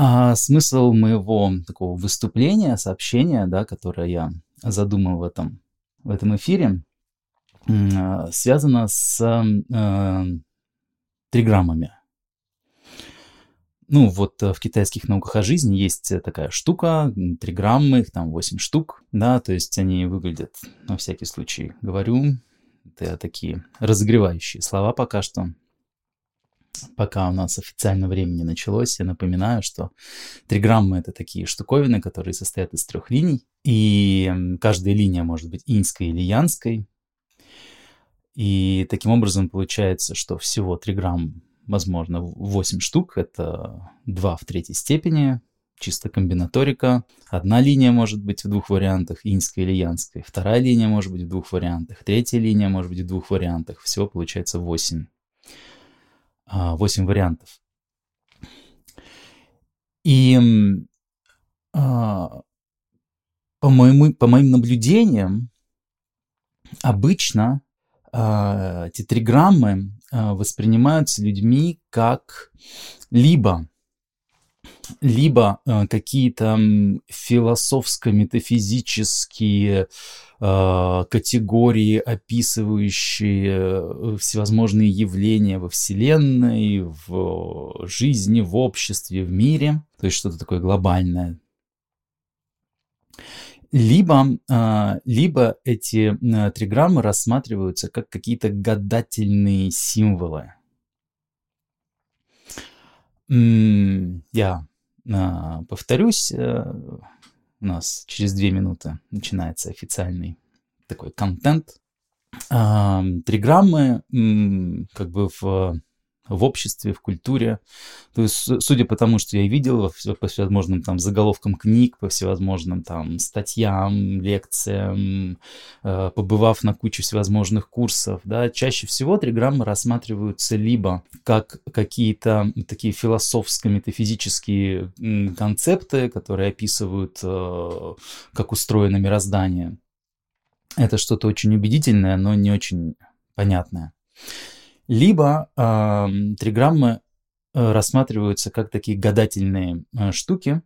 А смысл моего такого выступления, сообщения, да, которое я задумал в этом, в этом эфире, а, связано с э, триграммами. Ну, вот э, в китайских науках о жизни есть такая штука, триграммы, их там 8 штук, да, то есть они выглядят, на всякий случай говорю, это такие разогревающие слова пока что, пока у нас официально время не началось, я напоминаю, что триграммы — это такие штуковины, которые состоят из трех линий, и каждая линия может быть иньской или янской, и таким образом получается, что всего триграмм, возможно, 8 штук, это 2 в третьей степени, чисто комбинаторика. Одна линия может быть в двух вариантах, иньская или янская. Вторая линия может быть в двух вариантах. Третья линия может быть в двух вариантах. Всего получается 8. 8 а, вариантов. И а, по, моему, по моим наблюдениям, обычно а, эти триграммы воспринимаются людьми как либо либо э, какие-то философско-метафизические э, категории, описывающие э, всевозможные явления во Вселенной, в жизни, в обществе, в мире, то есть что-то такое глобальное. Либо, либо эти триграммы рассматриваются как какие-то гадательные символы. Я а, повторюсь, э, у нас через две минуты начинается официальный такой контент. Триграммы как бы в в обществе, в культуре. То есть, судя по тому, что я видел по всевозможным там заголовкам книг, по всевозможным там статьям, лекциям, э, побывав на куче всевозможных курсов, да, чаще всего триграммы рассматриваются либо как какие-то такие философско-метафизические концепты, которые описывают, э, как устроено мироздание. Это что-то очень убедительное, но не очень понятное. Либо э, триграммы э, рассматриваются как такие гадательные э, штуки,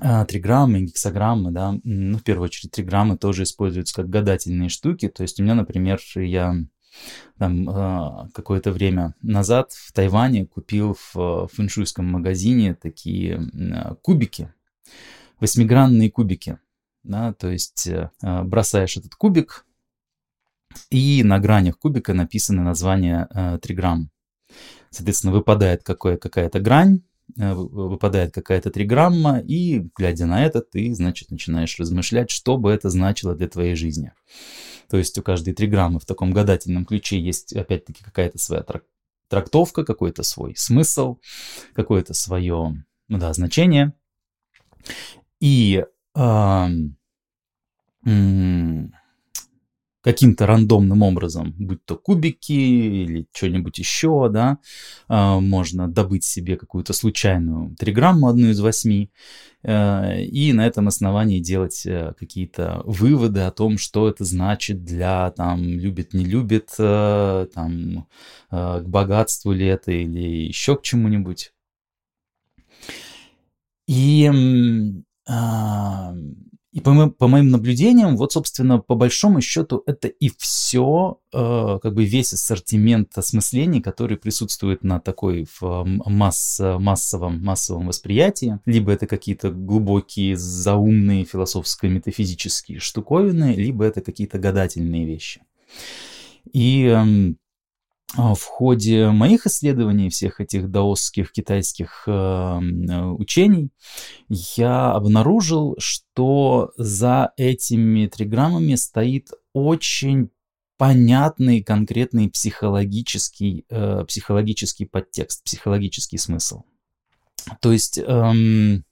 э, триграммы, гексограммы, да, ну, в первую очередь, триграммы тоже используются как гадательные штуки. То есть у меня, например, я там э, какое-то время назад в Тайване купил в фэншуйском магазине такие э, кубики, восьмигранные кубики. Да, то есть э, бросаешь этот кубик, и на гранях кубика написано название э, триграмм. Соответственно, выпадает какое, какая-то грань, э, выпадает какая-то триграмма, и, глядя на это, ты, значит, начинаешь размышлять, что бы это значило для твоей жизни. То есть у каждой триграммы в таком гадательном ключе есть, опять-таки, какая-то своя трактовка, какой-то свой смысл, какое-то свое, да, значение. И э, каким-то рандомным образом, будь то кубики или что-нибудь еще, да, а, можно добыть себе какую-то случайную триграмму, одну из восьми, э, и на этом основании делать э, какие-то выводы о том, что это значит для, там, любит, не любит, э, там, к богатству ли это или еще к чему-нибудь. И а, и по, моим, по моим наблюдениям, вот, собственно, по большому счету, это и все, э, как бы весь ассортимент осмыслений, который присутствует на такой в масс, массовом, массовом восприятии. Либо это какие-то глубокие, заумные философско-метафизические штуковины, либо это какие-то гадательные вещи. И эм, в ходе моих исследований всех этих даосских китайских э, учений я обнаружил, что за этими триграммами стоит очень понятный конкретный психологический, э, психологический подтекст, психологический смысл. То есть эм,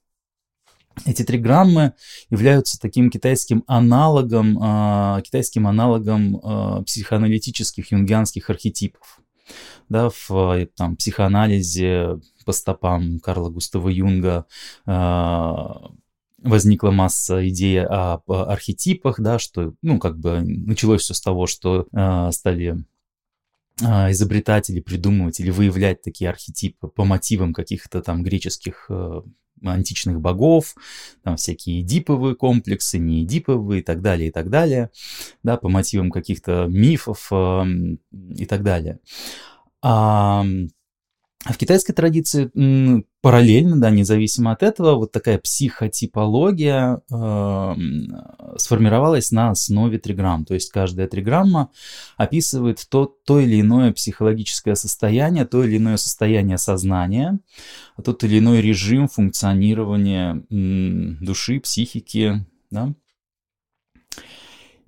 эти триграммы являются таким китайским аналогом, э, китайским аналогом э, психоаналитических юнгианских архетипов. Да, в там, психоанализе по стопам Карла Густава Юнга э, возникла масса идей о, о архетипах, да, что, ну, как бы началось все с того, что э, стали изобретать или придумывать или выявлять такие архетипы по мотивам каких-то там греческих античных богов, там всякие эдиповые комплексы, не эдиповые и так далее, и так далее, да, по мотивам каких-то мифов э, и так далее. А в китайской традиции параллельно, да, независимо от этого, вот такая психотипология э, сформировалась на основе триграмм. То есть каждая триграмма описывает то, то или иное психологическое состояние, то или иное состояние сознания, тот или иной режим функционирования м, души, психики, да.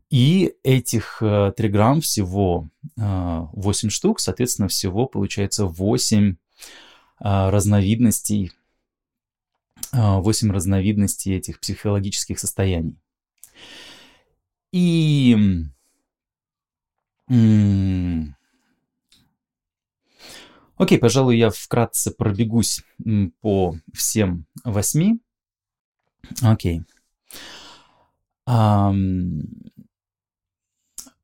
И этих э, триграмм всего э, 8 штук, соответственно, всего получается 8 а, разновидностей, 8 а, разновидностей этих психологических состояний. И Окей, пожалуй, я вкратце пробегусь по всем восьми. Окей.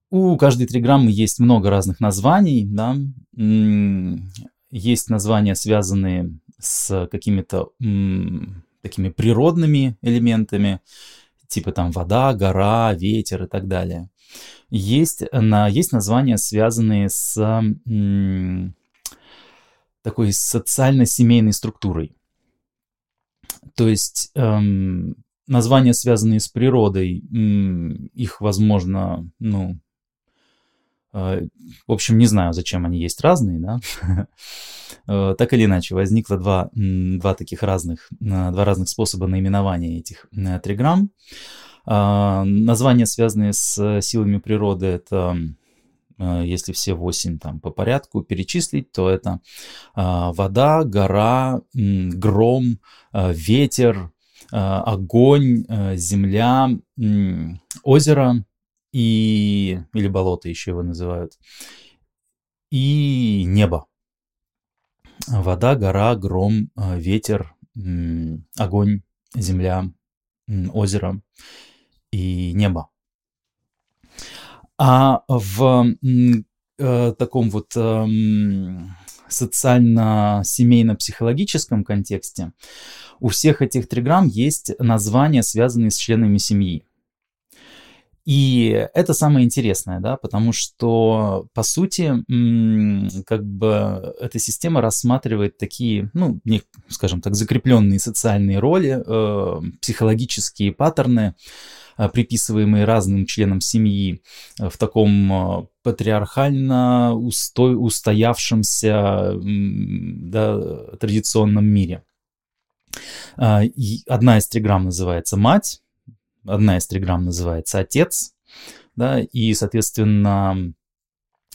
У каждой триграммы есть много разных названий, да есть названия, связанные с какими-то такими природными элементами, типа там вода, гора, ветер и так далее. Есть, на, есть названия, связанные с м, такой социально-семейной структурой. То есть эм, названия, связанные с природой, м, их возможно, ну, в общем, не знаю, зачем они есть разные, да. Э, так или иначе, возникло два, два таких разных, э, два разных способа наименования этих триграмм. Названия, связанные с силами природы, это если все восемь там по порядку перечислить, то это вода, гора, гром, ветер, огонь, земля, озеро, и, или болото еще его называют, и небо. Вода, гора, гром, э, ветер, огонь, земля, озеро и небо. А в э, таком вот э, социально-семейно-психологическом контексте у всех этих триграмм есть названия, связанные с членами семьи. И это самое интересное, да, потому что, по сути, как бы эта система рассматривает такие, ну, не, скажем так, закрепленные социальные роли, э, психологические паттерны, э, приписываемые разным членам семьи э, в таком э, патриархально устой, устоявшемся да, традиционном мире. Э, одна из триграмм называется «Мать», одна из триграмм называется «Отец», да, и, соответственно,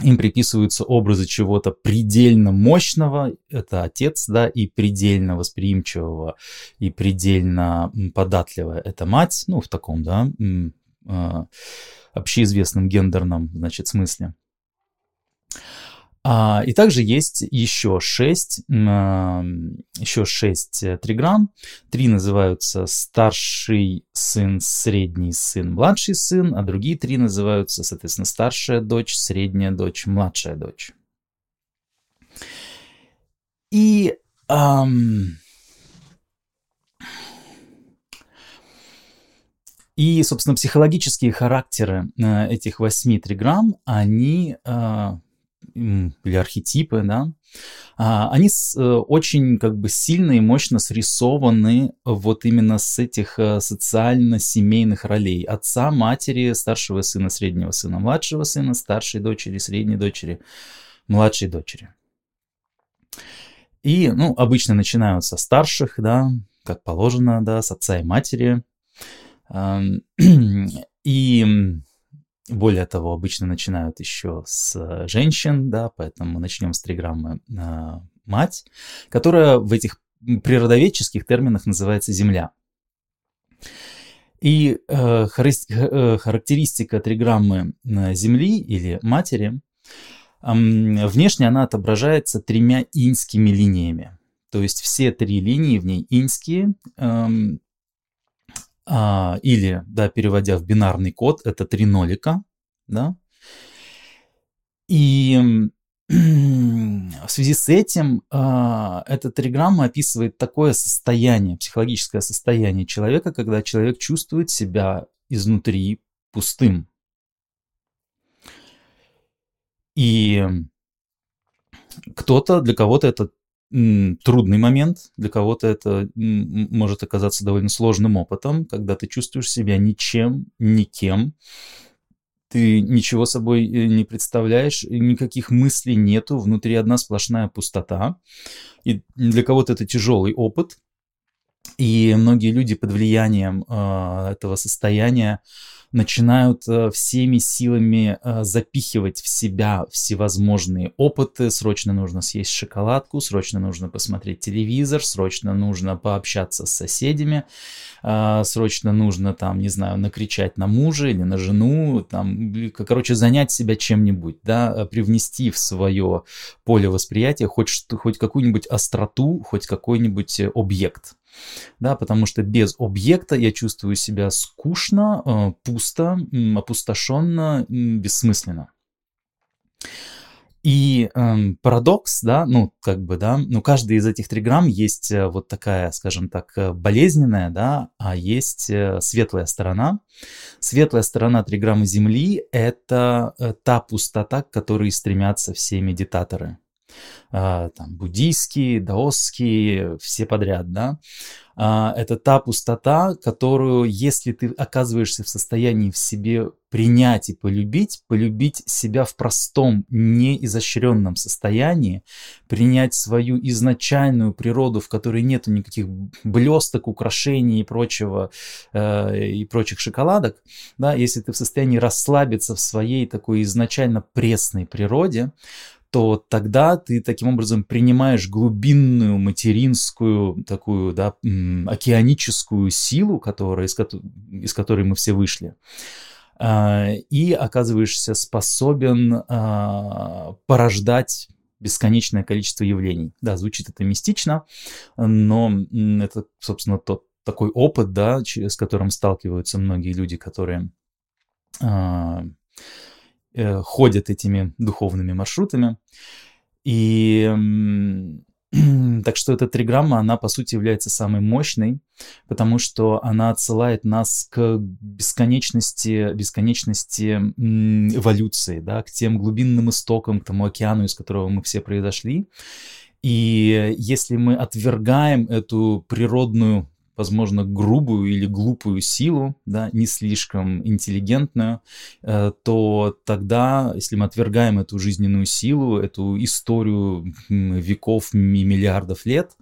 им приписываются образы чего-то предельно мощного, это отец, да, и предельно восприимчивого, и предельно податливого, это мать, ну, в таком, да, а, общеизвестном гендерном, значит, смысле. А, и также есть еще 6, еще 6 э, триграмм. Три называются старший сын, средний сын, младший сын, а другие три называются, соответственно, старшая дочь, средняя дочь, младшая дочь. И эм, И, собственно, психологические характеры э, этих восьми триграмм, они э, или архетипы, да, а, они э, очень как бы сильно и мощно срисованы вот именно с этих э, социально-семейных ролей. Отца, матери, старшего сына, среднего сына, младшего сына, старшей дочери, средней дочери, младшей дочери. И, ну, обычно начинают со старших, да, как положено, да, с отца и матери. И более того, обычно начинают еще с женщин, да, поэтому начнем с триграммы э, «мать», которая в этих природоведческих терминах называется «земля». И э, э характеристика триграммы э, Земли или Матери, э, внешне она отображается тремя иньскими линиями. То есть все три линии в ней иньские, эм, а, или, да, переводя в бинарный код, это три нолика, да. И в связи с этим э, эта триграмма описывает такое состояние, психологическое состояние человека, когда человек чувствует себя изнутри пустым. И кто-то, для кого-то это трудный момент, для кого-то это может оказаться довольно сложным опытом, когда ты чувствуешь себя ничем, никем, ты ничего собой э, не представляешь, никаких мыслей нету, внутри одна сплошная пустота. И для кого-то это тяжелый опыт, и многие люди под влиянием э, этого состояния начинают э, всеми силами э, запихивать в себя всевозможные опыты. Срочно нужно съесть шоколадку, срочно нужно посмотреть телевизор, срочно нужно пообщаться с соседями, э, срочно нужно там, не знаю, накричать на мужа или на жену, там, короче, занять себя чем-нибудь, да, привнести в свое поле восприятия хоть, хоть какую-нибудь остроту, хоть какой-нибудь объект да, потому что без объекта я чувствую себя скучно, э, пусто, опустошенно, бессмысленно. И эм, парадокс, да, ну, как бы, да, ну, каждый из этих триграмм есть э, вот такая, скажем так, э, болезненная, да, а есть светлая сторона. Светлая сторона триграммы Земли — это та пустота, к которой стремятся все медитаторы. А, там, буддийские, даосские, все подряд, да, а, это та пустота, которую, если ты оказываешься в состоянии в себе принять и полюбить, полюбить себя в простом, неизощренном состоянии, принять свою изначальную природу, в которой нет никаких блесток, украшений и прочего, э, и прочих шоколадок, да, если ты в состоянии расслабиться в своей такой изначально пресной природе, то тогда ты таким образом принимаешь глубинную материнскую такую да, океаническую силу, которая, из, из которой мы все вышли, а, и оказываешься способен а, порождать бесконечное количество явлений. Да, звучит это мистично, но это, собственно, тот такой опыт, да, с которым сталкиваются многие люди, которые а, Э, ходят этими духовными маршрутами. И так что эта триграмма, она по сути является самой мощной, потому что она отсылает нас к бесконечности, бесконечности эволюции, да, к тем глубинным истокам, к тому океану, из которого мы все произошли. И если мы отвергаем эту природную возможно, грубую или глупую силу, да, не слишком интеллигентную, э, то тогда, если мы отвергаем эту жизненную силу, эту историю веков и миллиардов лет,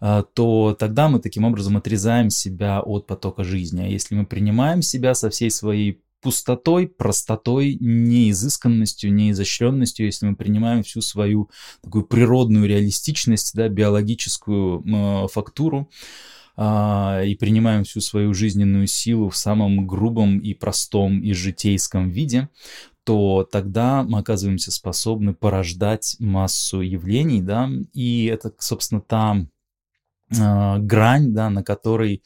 э, то тогда мы таким образом отрезаем себя от потока жизни. А если мы принимаем себя со всей своей пустотой, простотой, неизысканностью, неизощренностью, если мы принимаем всю свою такую природную реалистичность, да, биологическую э, фактуру, а, и принимаем всю свою жизненную силу в самом грубом и простом и житейском виде, то тогда мы оказываемся способны порождать массу явлений, да, и это, собственно, та э, грань, да, на которой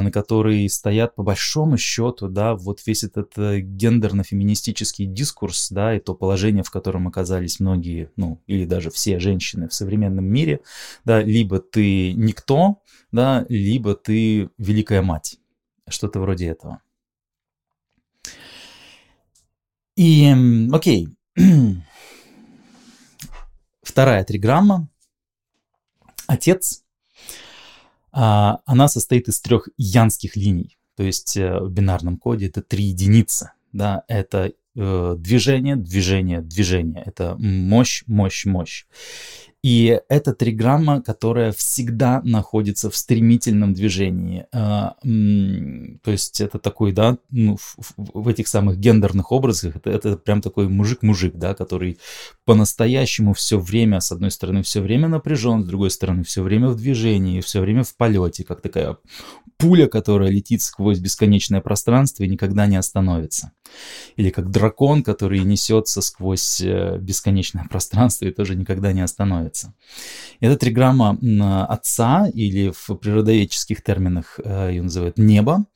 на которой стоят по большому счету, да, вот весь этот э, гендерно-феминистический дискурс, да, и то положение, в котором оказались многие, ну, или даже все женщины в современном мире, да, либо ты никто, да, либо ты великая мать, что-то вроде этого. И, окей, вторая триграмма. Отец а, она состоит из трех янских линий. То есть э, в бинарном коде это три единицы. Да, это э, движение, движение, движение. Это мощь, мощь, мощь. И это триграмма, которая всегда находится в стремительном движении. А, то есть это такой, да, ну, в, в этих самых гендерных образах, это, это прям такой мужик-мужик, да, который по-настоящему все время, с одной стороны, все время напряжен, с другой стороны, все время в движении, все время в полете, как такая пуля, которая летит сквозь бесконечное пространство и никогда не остановится. Или как дракон, который несется сквозь э, бесконечное пространство и тоже никогда не остановится. Это триграмма отца, или в природоведческих терминах э, ее называют небо.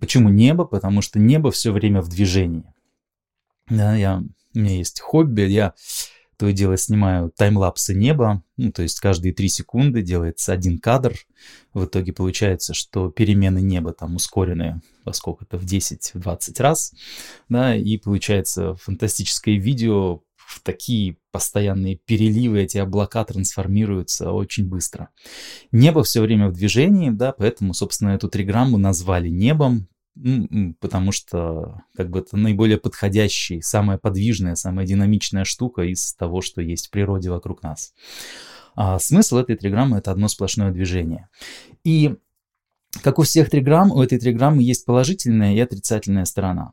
Почему небо? Потому что небо все время в движении. Да, я, у меня есть хобби, я то и дело снимаю таймлапсы неба, ну, то есть каждые 3 секунды делается один кадр. В итоге получается, что перемены неба там ускорены во сколько-то в 10-20 раз, да, и получается фантастическое видео в такие постоянные переливы, эти облака трансформируются очень быстро. Небо все время в движении, да, поэтому, собственно, эту триграмму назвали небом, потому что как бы это наиболее подходящий, самая подвижная, самая динамичная штука из того, что есть в природе вокруг нас. А смысл этой триграммы — это одно сплошное движение. И как у всех триграмм, у этой триграммы есть положительная и отрицательная сторона.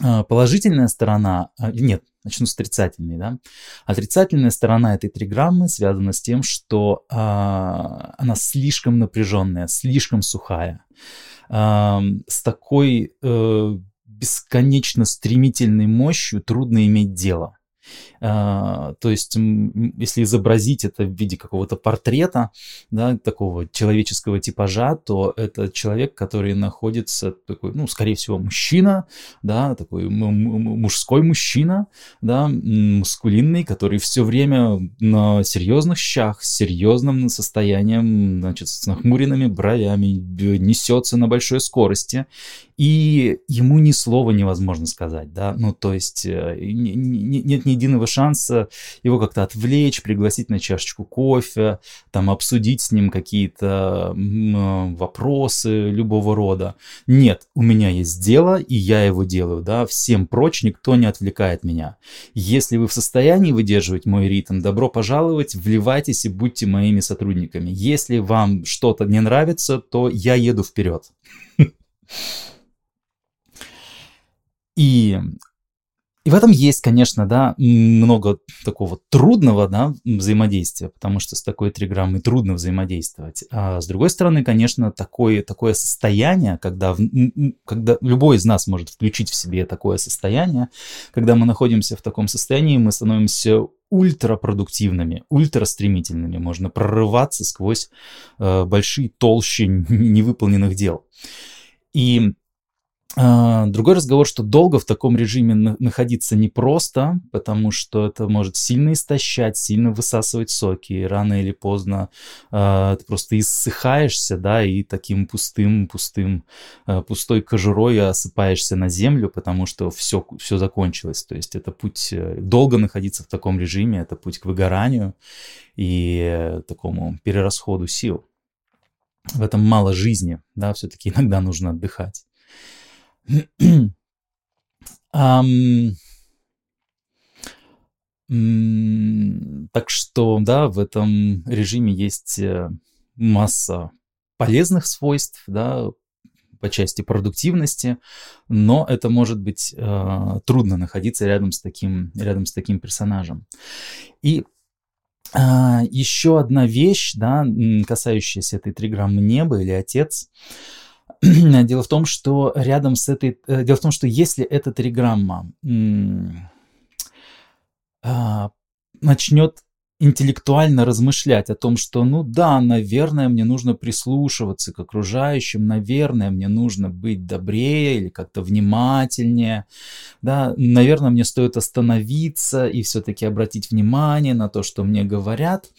А, положительная сторона, а, нет, начну с отрицательной, да. Отрицательная сторона этой триграммы связана с тем, что э, она слишком напряженная, слишком сухая, э, с такой э, бесконечно стремительной мощью трудно иметь дело. А, то есть, если изобразить это в виде какого-то портрета, да, такого человеческого типажа, то это человек, который находится такой, ну, скорее всего, мужчина, да, такой мужской мужчина, да, мускулинный, который все время на серьезных щах, с серьезным состоянием, значит, с нахмуренными бровями, несется на большой скорости, и ему ни слова невозможно сказать, да, ну, то есть э, нет ни единого шанса его как-то отвлечь, пригласить на чашечку кофе, там обсудить с ним какие-то э, вопросы любого рода. Нет, у меня есть дело, и я его делаю, да, всем прочь никто не отвлекает меня. Если вы в состоянии выдерживать мой ритм, добро пожаловать, вливайтесь и будьте моими сотрудниками. Если вам что-то не нравится, то я еду вперед. И и в этом есть, конечно, да, много такого трудного да, взаимодействия, потому что с такой триграммой трудно взаимодействовать. А с другой стороны, конечно, такое, такое состояние, когда, когда любой из нас может включить в себе такое состояние, когда мы находимся в таком состоянии, мы становимся ультрапродуктивными, ультрастремительными, можно прорываться сквозь э, большие толщи невыполненных дел. И другой разговор, что долго в таком режиме находиться непросто, потому что это может сильно истощать, сильно высасывать соки, и рано или поздно э, ты просто иссыхаешься, да, и таким пустым, пустым, э, пустой кожурой осыпаешься на землю, потому что все, все закончилось. То есть это путь, э, долго находиться в таком режиме, это путь к выгоранию и э, такому перерасходу сил. В этом мало жизни, да, все-таки иногда нужно отдыхать um, так что, да, в этом режиме есть э, масса полезных свойств, да, по части продуктивности, но это может быть э, трудно находиться рядом с таким, рядом с таким персонажем. И э, еще одна вещь, да, касающаяся этой триграммы неба или отец, Дело в том, что рядом с этой... Э, дело в том, что если эта триграмма а, начнет интеллектуально размышлять о том, что, ну да, наверное, мне нужно прислушиваться к окружающим, наверное, мне нужно быть добрее или как-то внимательнее, да, наверное, мне стоит остановиться и все-таки обратить внимание на то, что мне говорят.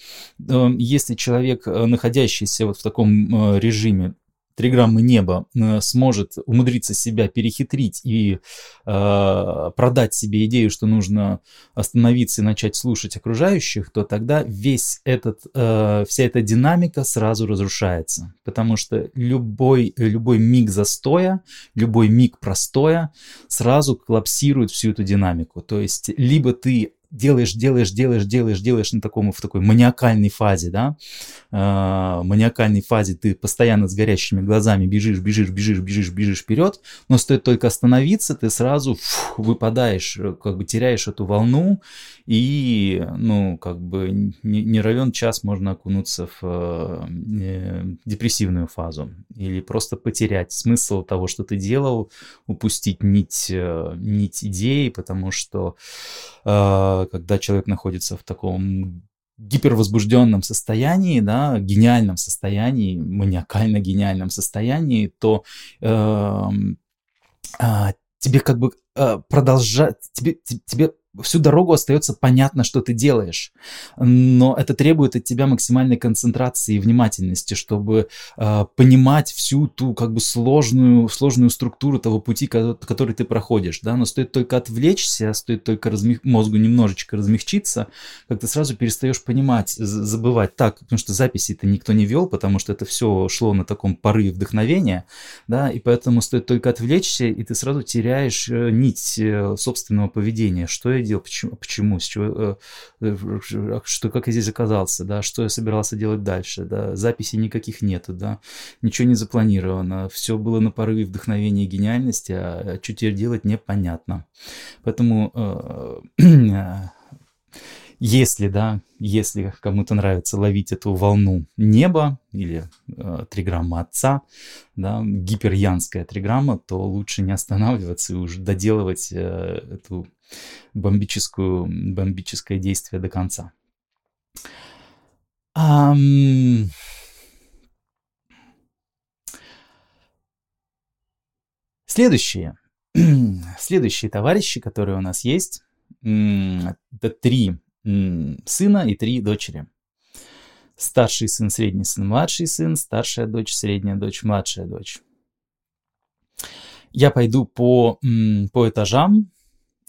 Эм, если человек, э, находящийся вот в таком э, режиме, три грамма неба э, сможет умудриться себя перехитрить и э, продать себе идею, что нужно остановиться и начать слушать окружающих, то тогда весь этот, э, вся эта динамика сразу разрушается. Потому что любой, любой миг застоя, любой миг простоя сразу коллапсирует всю эту динамику. То есть либо ты делаешь, делаешь, делаешь, делаешь, делаешь на таком, в такой маниакальной фазе, да, э, маниакальной фазе ты постоянно с горящими глазами бежишь, бежишь, бежишь, бежишь, бежишь вперед, но стоит только остановиться, ты сразу фу, выпадаешь, как бы теряешь эту волну, и, ну, как бы не, не равен час можно окунуться в э, депрессивную фазу или просто потерять смысл того, что ты делал, упустить нить, э, нить идеи, потому что э, когда человек находится в таком гипервозбужденном состоянии, да, гениальном состоянии, маниакально гениальном состоянии, то э, э, тебе как бы э, продолжать, тебе, тебе всю дорогу остается понятно, что ты делаешь. Но это требует от тебя максимальной концентрации и внимательности, чтобы э, понимать всю ту как бы сложную, сложную структуру того пути, который ты проходишь. Да? Но стоит только отвлечься, стоит только размех... мозгу немножечко размягчиться, как ты сразу перестаешь понимать, забывать. Так, потому что записи-то никто не вел, потому что это все шло на таком порыве вдохновения, да, и поэтому стоит только отвлечься, и ты сразу теряешь э, нить э, собственного поведения. Что делал, почему, почему с чего, э, что, как я здесь оказался, да, что я собирался делать дальше, да, записей никаких нету, да, ничего не запланировано, все было на порыве вдохновения и гениальности, а, а что теперь делать непонятно. Поэтому если, да, если кому-то нравится ловить эту волну неба или э, триграмма отца, да, гиперянская триграмма, то лучше не останавливаться и уже доделывать э, эту бомбическую, бомбическое действие до конца. Um... Следующие, следующие товарищи, которые у нас есть, это три сына и три дочери. Старший сын, средний сын, младший сын, старшая дочь, средняя дочь, младшая дочь. Я пойду по, по этажам,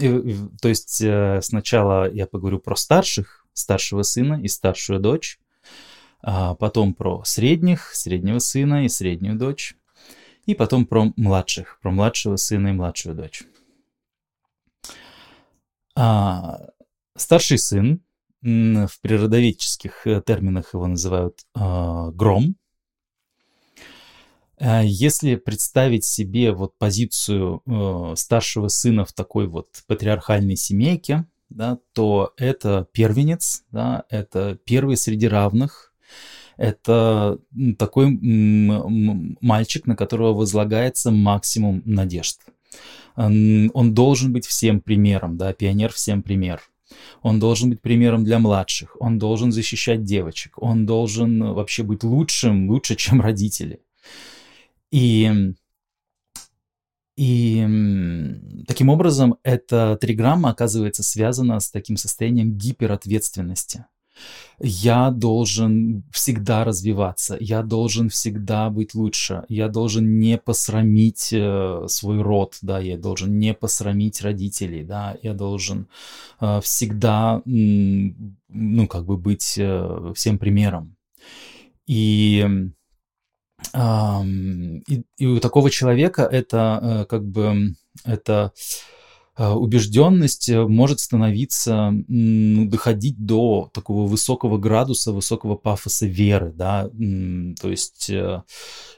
то есть э, сначала я поговорю про старших, старшего сына и старшую дочь, а потом про средних, среднего сына и среднюю дочь, и потом про младших, про младшего сына и младшую дочь. А, Старший сын, в природоведческих э, терминах его называют э, гром. Э, если представить себе вот позицию э, старшего сына в такой вот патриархальной семейке, да, то это первенец, да, это первый среди равных, это такой мальчик, на которого возлагается максимум надежд. Он должен быть всем примером, да, пионер всем пример он должен быть примером для младших, он должен защищать девочек, он должен вообще быть лучшим, лучше, чем родители. И, и таким образом эта триграмма оказывается связана с таким состоянием гиперответственности я должен всегда развиваться, я должен всегда быть лучше, я должен не посрамить э, свой род, да, я должен не посрамить родителей, да, я должен э, всегда, ну, как бы быть э, всем примером. И, и, и у такого человека это э, как бы это убежденность э, может становиться, ну, доходить до такого высокого градуса, высокого пафоса веры, да, то есть э,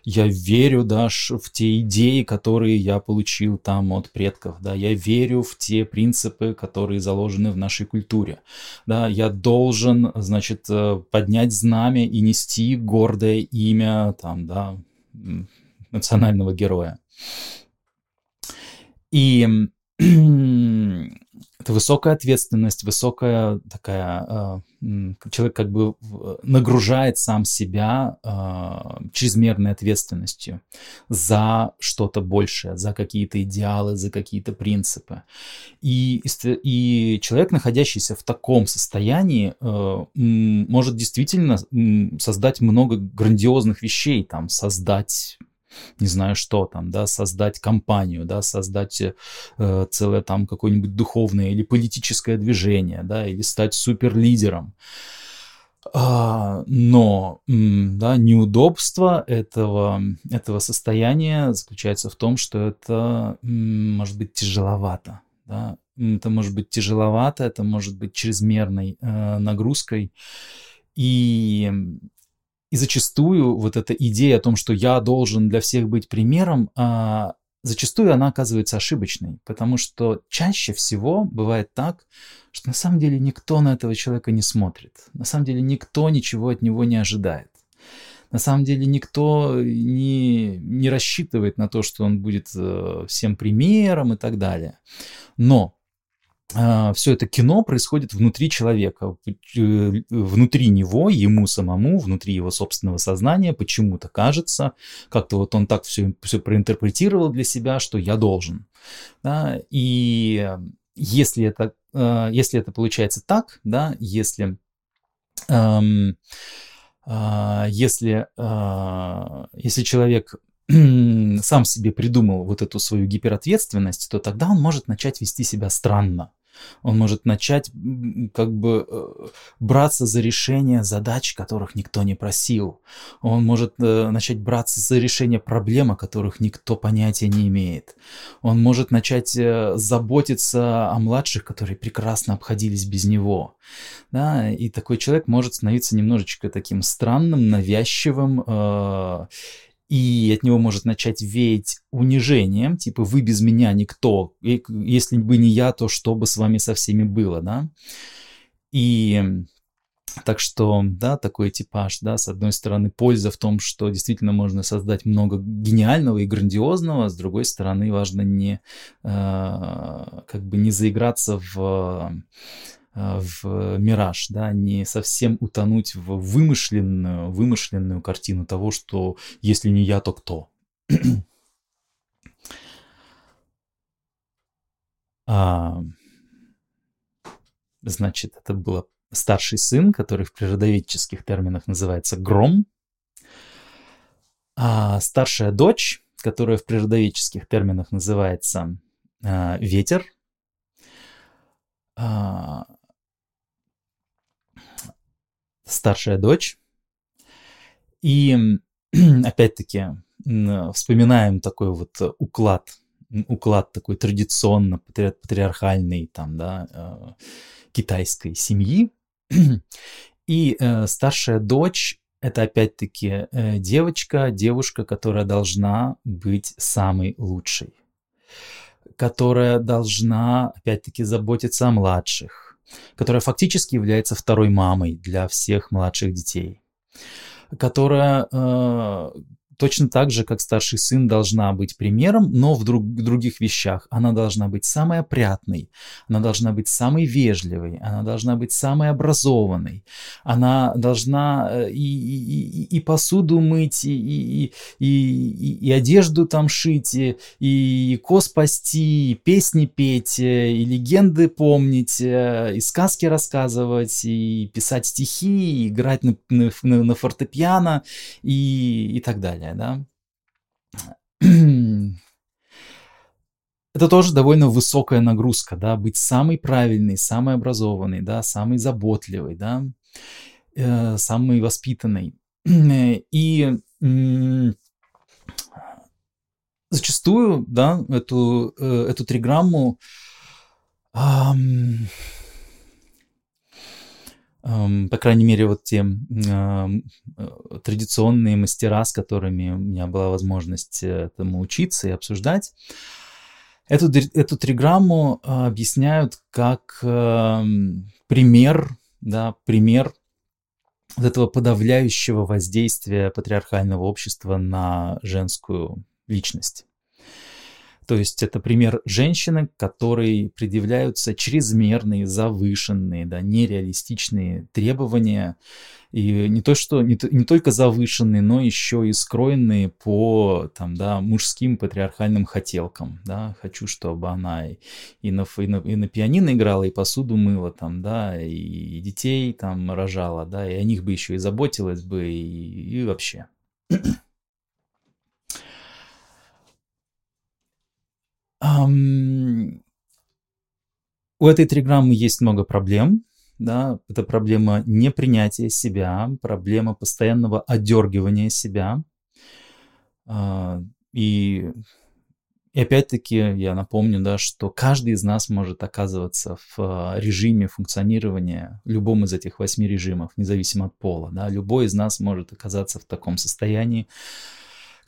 я верю, да, в те идеи, которые я получил там от предков, да, я верю в те принципы, которые заложены в нашей культуре, да, я должен, значит, поднять знамя и нести гордое имя, там, да, национального героя. И это высокая ответственность, высокая такая... Э, человек как бы нагружает сам себя э, чрезмерной ответственностью за что-то большее, за какие-то идеалы, за какие-то принципы. И, и человек, находящийся в таком состоянии, э, может действительно создать много грандиозных вещей, там, создать не знаю что там, да, создать компанию, да, создать э, целое там какое-нибудь духовное или политическое движение, да, или стать суперлидером. А, но да, неудобство этого, этого состояния заключается в том, что это может быть тяжеловато. Да? Это может быть тяжеловато, это может быть чрезмерной э, нагрузкой. И и зачастую вот эта идея о том, что я должен для всех быть примером, а, зачастую она оказывается ошибочной, потому что чаще всего бывает так, что на самом деле никто на этого человека не смотрит, на самом деле никто ничего от него не ожидает. На самом деле никто не, не рассчитывает на то, что он будет э, всем примером и так далее. Но все это кино происходит внутри человека, э, внутри него, ему самому, внутри его собственного сознания, почему-то кажется, как-то вот он так все, все проинтерпретировал для себя, что я должен. Да? И если это э, если это получается так, да, если эм, э, если, э, если человек сам себе придумал вот эту свою гиперответственность, то тогда он может начать вести себя странно. Он может начать как бы э, браться за решение задач, которых никто не просил. Он может э, начать браться за решение проблем, о которых никто понятия не имеет. Он может начать э, заботиться о младших, которые прекрасно обходились без него. Да? И такой человек может становиться немножечко таким странным, навязчивым и от него может начать веять унижением, типа «вы без меня никто, и если бы не я, то что бы с вами со всеми было», да? И так что, да, такой типаж, да, с одной стороны, польза в том, что действительно можно создать много гениального и грандиозного, с другой стороны, важно не, э, как бы не заиграться в в мираж, да, не совсем утонуть в вымышленную, вымышленную картину того, что если не я, то кто. а, значит, это был старший сын, который в природоведческих терминах называется гром, а старшая дочь, которая в природоведческих терминах называется а, ветер, а, старшая дочь. И опять-таки вспоминаем такой вот уклад, уклад такой традиционно патриархальный там, да, э, китайской семьи. И э, старшая дочь это опять-таки э, девочка, девушка, которая должна быть самой лучшей, которая должна опять-таки заботиться о младших, которая фактически является второй мамой для всех младших детей, которая э, точно так же, как старший сын, должна быть примером, но в друг, других вещах. Она должна быть самой опрятной, она должна быть самой вежливой, она должна быть самой образованной, она должна э, и, и, и, посуду мыть, и, и, и, и, и одежду там шить, и, и коз пасти, и песни петь, э, и легенды помнить, э, и сказки рассказывать, и писать стихи, и играть на, на, на фортепиано и, и так далее да. Это тоже довольно высокая нагрузка, да, быть самый правильный, самый образованный, да, самый заботливый, да, э, самый воспитанный. И зачастую, да, эту, э, эту триграмму э, по крайней мере, вот те э, традиционные мастера, с которыми у меня была возможность этому учиться и обсуждать, эту, эту триграмму а, объясняют как эм, пример, да, пример вот этого подавляющего воздействия патриархального общества на женскую личность. То есть это пример женщины, которой предъявляются чрезмерные, завышенные, да, нереалистичные требования. И не то, что не, не только завышенные, но еще и скроенные по там, да, мужским патриархальным хотелкам. Да. Хочу, чтобы она и на, и, на, и на пианино играла, и посуду мыла, там, да, и детей там рожала, да, и о них бы еще и заботилась бы, и, и вообще. Um, у этой триграммы есть много проблем. Да? Это проблема непринятия себя, проблема постоянного одергивания себя. Uh, и, и опять-таки я напомню, да, что каждый из нас может оказываться в а, режиме функционирования, любом из этих восьми режимов, независимо от пола. Да? Любой из нас может оказаться в таком состоянии,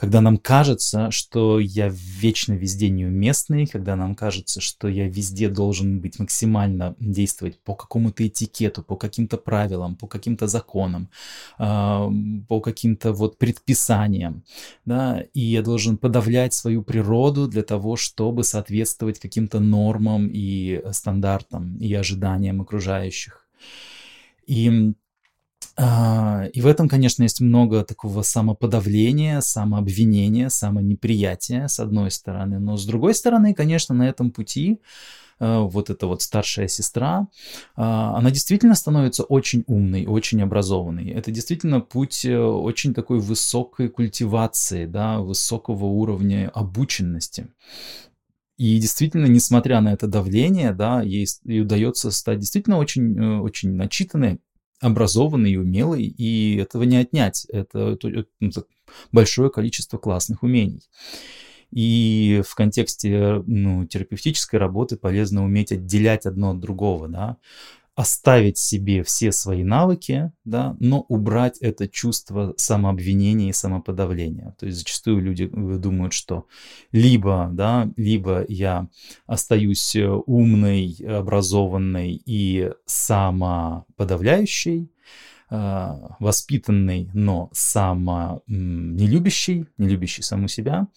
когда нам кажется, что я вечно везде неуместный, когда нам кажется, что я везде должен быть максимально действовать по какому-то этикету, по каким-то правилам, по каким-то законам, а, по каким-то вот предписаниям, да, и я должен подавлять свою природу для того, чтобы соответствовать каким-то нормам и стандартам и ожиданиям окружающих. И и в этом, конечно, есть много такого самоподавления, самообвинения, самонеприятия, с одной стороны. Но с другой стороны, конечно, на этом пути э, вот эта вот старшая сестра, а, она действительно становится очень умной, очень образованной. Это действительно путь э, очень такой высокой культивации, да, высокого уровня обученности. И действительно, несмотря на это давление, да, ей, ей удается стать действительно очень, э, очень начитанной, образованный и умелый, и этого не отнять. Это, это, это большое количество классных умений. И в контексте ну, терапевтической работы полезно уметь отделять одно от другого, да, оставить себе все свои навыки, да, но убрать это чувство самообвинения и самоподавления. То есть зачастую люди э, думают, что либо, да, либо я остаюсь э, умной, образованной и самоподавляющей, воспитанный, но само не любящий, не любящий саму себя,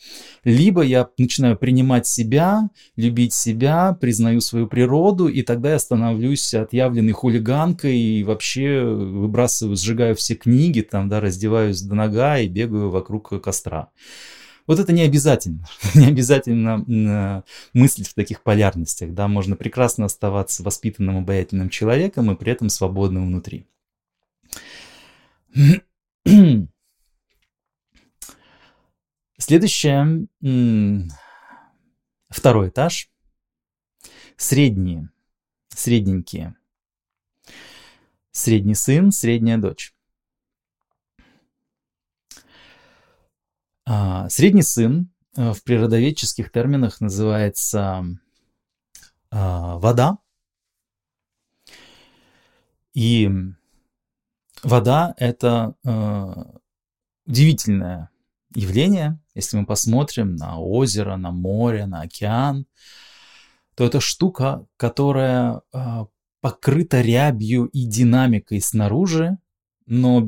либо я начинаю принимать себя, любить себя, признаю свою природу, и тогда я становлюсь отъявленной хулиганкой и вообще выбрасываю, сжигаю все книги, там, да, раздеваюсь до нога и бегаю вокруг костра. Вот это не обязательно. не обязательно мыслить в таких полярностях. Да? Можно прекрасно оставаться воспитанным, обаятельным человеком и при этом свободным внутри. Следующее, второй этаж. Средние, средненькие. Средний сын, средняя дочь. А, средний сын э, в природоведческих терминах называется а, вода. И вода — это э, удивительное явление. Если мы посмотрим на озеро, на море, на океан, то это штука, которая э, покрыта рябью и динамикой снаружи, но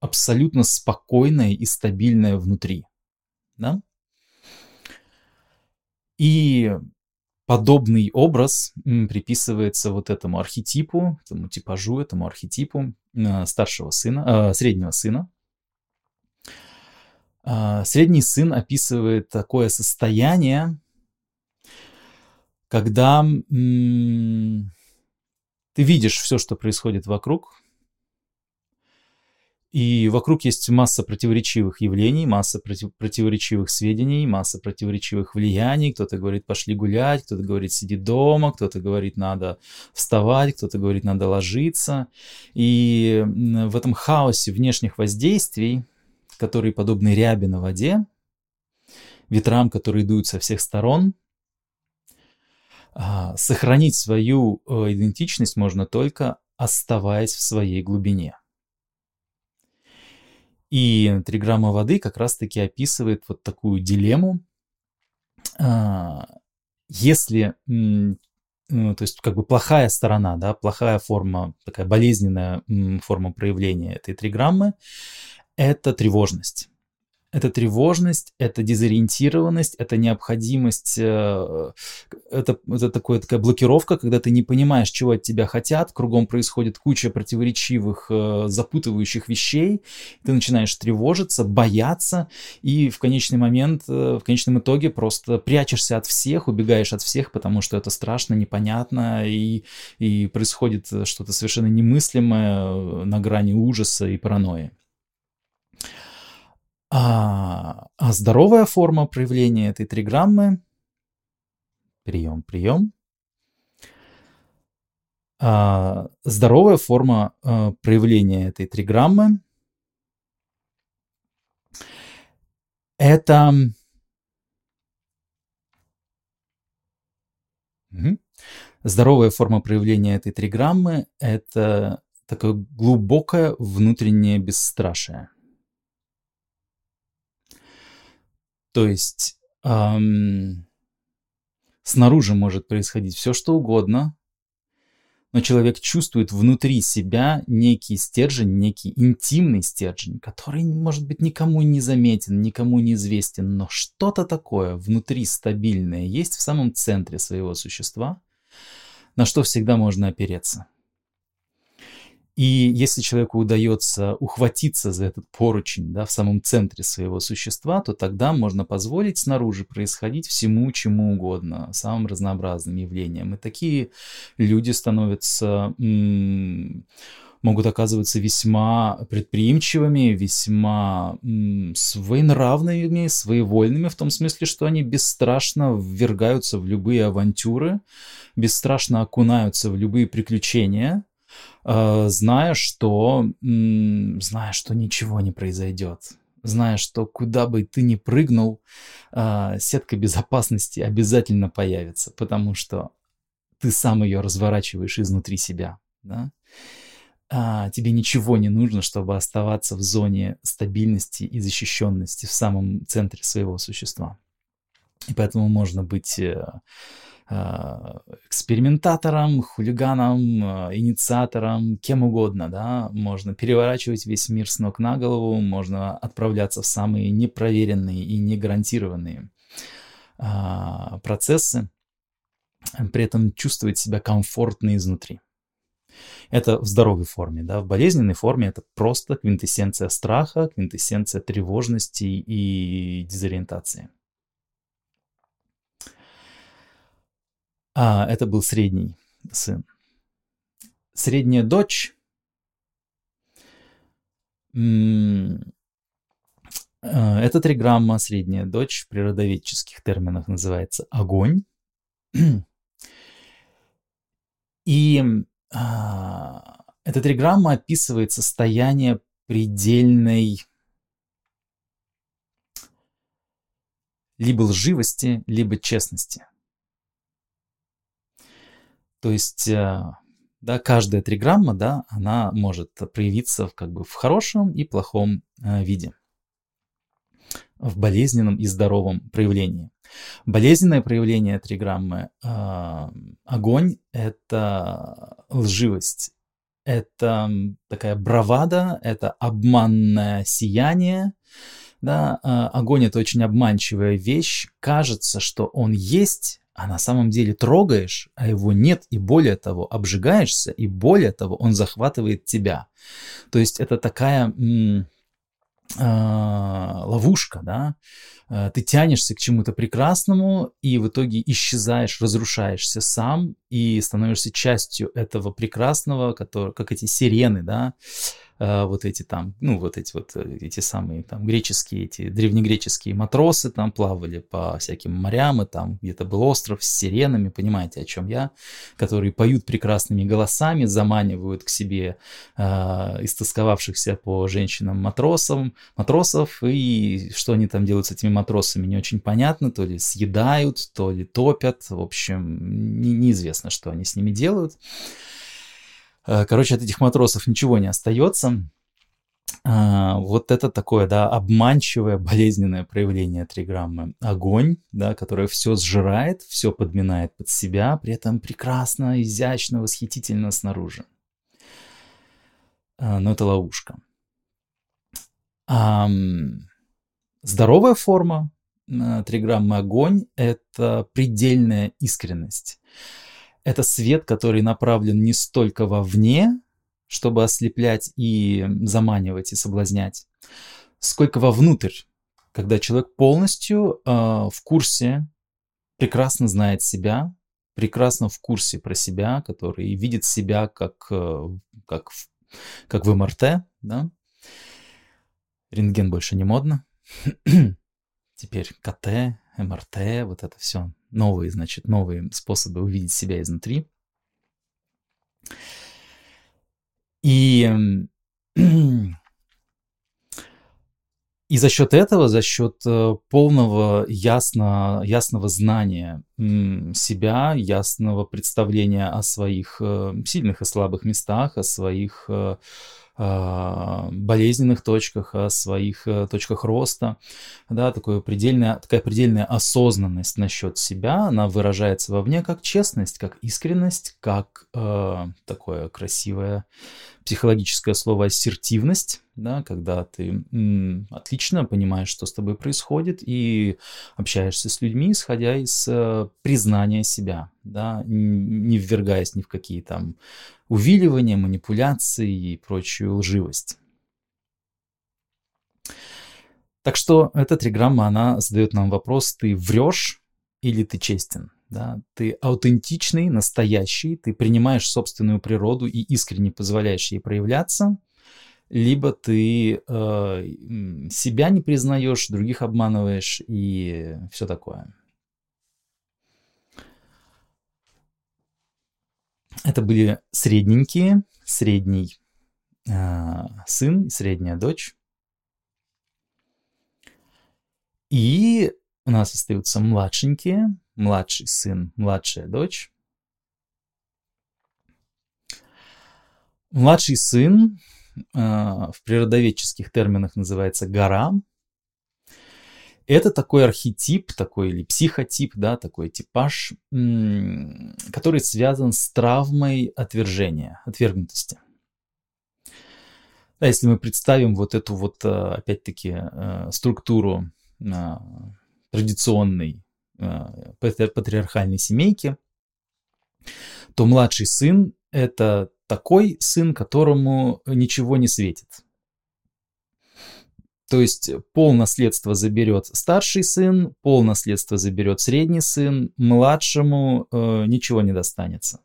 абсолютно спокойная и стабильная внутри. Да? И подобный образ приписывается вот этому архетипу, этому типажу, этому архетипу э, старшего сына, э, среднего сына. Э, средний сын описывает такое состояние, когда ты видишь все, что происходит вокруг, и вокруг есть масса противоречивых явлений, масса против, противоречивых сведений, масса противоречивых влияний. Кто-то говорит, пошли гулять, кто-то говорит, сиди дома, кто-то говорит, надо вставать, кто-то говорит, надо ложиться. И в этом хаосе внешних воздействий, которые подобны ряби на воде, ветрам, которые дуют со всех сторон, а, сохранить свою э, идентичность можно только оставаясь в своей глубине. И три грамма воды как раз-таки описывает вот такую дилемму. А, если, ну, то есть как бы плохая сторона, да, плохая форма, такая болезненная форма проявления этой триграммы, это тревожность это тревожность, это дезориентированность, это необходимость, э, это, это такое, такая блокировка, когда ты не понимаешь, чего от тебя хотят, кругом происходит куча противоречивых, э, запутывающих вещей, ты начинаешь тревожиться, бояться, и в конечный момент, э, в конечном итоге просто прячешься от всех, убегаешь от всех, потому что это страшно, непонятно, и, и происходит что-то совершенно немыслимое на грани ужаса и паранойи. А, а здоровая форма проявления этой триграммы прием, прием. А, здоровая форма а, проявления этой триграммы это здоровая форма проявления этой триграммы это такое глубокое внутреннее бесстрашие. То есть эм, снаружи может происходить все, что угодно, но человек чувствует внутри себя некий стержень, некий интимный стержень, который, может быть, никому не заметен, никому не известен, но что-то такое внутри стабильное есть в самом центре своего существа, на что всегда можно опереться. И если человеку удается ухватиться за этот поручень да, в самом центре своего существа, то тогда можно позволить снаружи происходить всему, чему угодно, самым разнообразным явлениям. И такие люди становятся могут оказываться весьма предприимчивыми, весьма своенравными, своевольными, в том смысле, что они бесстрашно ввергаются в любые авантюры, бесстрашно окунаются в любые приключения, зная, что, зная, что ничего не произойдет зная, что куда бы ты ни прыгнул, э, сетка безопасности обязательно появится, потому что ты сам ее разворачиваешь изнутри себя. Да? а, тебе ничего не нужно, чтобы оставаться в зоне стабильности и защищенности в самом центре своего существа. И поэтому можно быть э, экспериментатором, хулиганом, э, инициатором, кем угодно, да, можно переворачивать весь мир с ног на голову, можно отправляться в самые непроверенные и не гарантированные а, процессы, при этом чувствовать себя комфортно изнутри. Это в здоровой форме, да, в болезненной форме это просто квинтэссенция страха, квинтэссенция тревожности и дезориентации. А, это был средний сын. Средняя дочь э, это триграмма, средняя дочь в природоведческих терминах называется огонь. И а, эта триграмма описывает состояние предельной либо лживости, либо честности. То есть, э, да, каждая триграмма, да, она может проявиться в, как бы в хорошем и плохом э, виде, в болезненном и здоровом проявлении. Болезненное проявление триграммы э, огонь – это лживость, это такая бравада, это обманное сияние. Да? Э, огонь – это очень обманчивая вещь. Кажется, что он есть, а на самом деле трогаешь, а его нет, и более того, обжигаешься, и более того, он захватывает тебя. То есть это такая а, ловушка, да, а, ты тянешься к чему-то прекрасному и в итоге исчезаешь, разрушаешься сам и становишься частью этого прекрасного, который, как эти сирены, да, вот эти там, ну, вот эти вот, э, эти самые там греческие, эти древнегреческие матросы там плавали по всяким морям, и там где-то был остров с сиренами, понимаете, о чем я, которые поют прекрасными голосами, заманивают к себе э, истосковавшихся по женщинам матросам, матросов, и что они там делают с этими матросами, не очень понятно, то ли съедают, то ли топят, в общем, не, неизвестно, что они с ними делают. Э, короче, от этих матросов ничего не остается. А, вот это такое, да, обманчивое, болезненное проявление триграммы. Огонь, да, которое все сжирает, все подминает под себя, при этом прекрасно, изящно, восхитительно снаружи. А, но это ловушка. Здоровая форма э, триграммы огонь – это предельная искренность это свет, который направлен не столько вовне, чтобы ослеплять и заманивать и соблазнять, сколько вовнутрь, когда человек полностью э, в курсе, прекрасно знает себя, прекрасно в курсе про себя, который видит себя как, э, как, как в МРТ, да? Рентген больше не модно. Теперь КТ, МРТ, вот это все новые, значит, новые способы увидеть себя изнутри. И, и за счет этого, за счет э, полного ясно, ясного знания себя, ясного представления о своих э, сильных и слабых местах, о своих э, болезненных точках, о своих э, точках роста, да, такое предельная, такая предельная осознанность насчет себя, она выражается вовне как честность, как искренность, как э, такое красивое психологическое слово ассертивность, да, когда ты м, отлично понимаешь, что с тобой происходит, и общаешься с людьми, исходя из э, признания себя, да, не ввергаясь ни в какие там увиливания, манипуляции и прочую лживость. Так что эта триграмма, она задает нам вопрос, ты врешь или ты честен? Да? Ты аутентичный, настоящий, ты принимаешь собственную природу и искренне позволяешь ей проявляться, либо ты э, себя не признаешь, других обманываешь и все такое. Это были средненькие, средний э, сын, средняя дочь. И у нас остаются младшенькие, младший сын, младшая дочь. Младший сын э, в природоведческих терминах называется гора. Это такой архетип, такой или психотип, да, такой типаж, который связан с травмой отвержения, отвергнутости. Да, если мы представим вот эту вот, э, опять-таки, э, структуру традиционной патриархальной семейки, то младший сын – это такой сын, которому ничего не светит. То есть пол наследства заберет старший сын, пол наследства заберет средний сын, младшему э, ничего не достанется.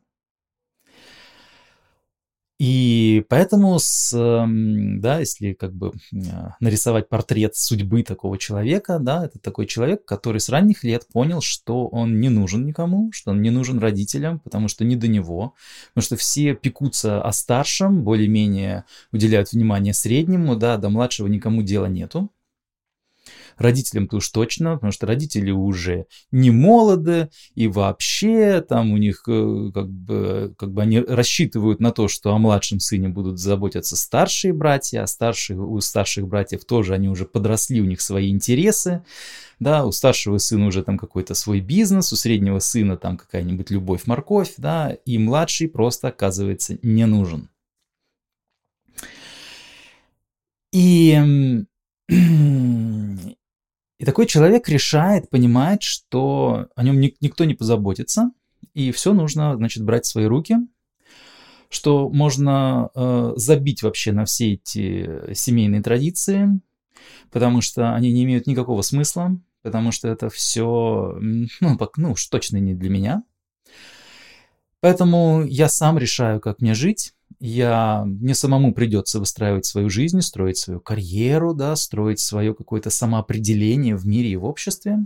И поэтому, с, да, если как бы а, нарисовать портрет судьбы такого человека, да, это такой человек, который с ранних лет понял, что он не нужен никому, что он не нужен родителям, потому что не до него, потому что все пекутся о старшем, более-менее уделяют внимание среднему, да, до младшего никому дела нету. Родителям-то уж точно, потому что родители уже не молоды, и вообще там у них э, как бы, как бы они рассчитывают на то, что о младшем сыне будут заботиться старшие братья, а старших, у старших братьев тоже они уже подросли, у них свои интересы, да, у старшего сына уже там какой-то свой бизнес, у среднего сына там какая-нибудь любовь-морковь, да, и младший просто оказывается не нужен. И И такой человек решает, понимает, что о нем никто не позаботится, и все нужно, значит, брать в свои руки, что можно э, забить вообще на все эти семейные традиции, потому что они не имеют никакого смысла, потому что это все, ну, ну уж точно не для меня. Поэтому я сам решаю, как мне жить, я, мне самому придется выстраивать свою жизнь, строить свою карьеру, да, строить свое какое-то самоопределение в мире и в обществе.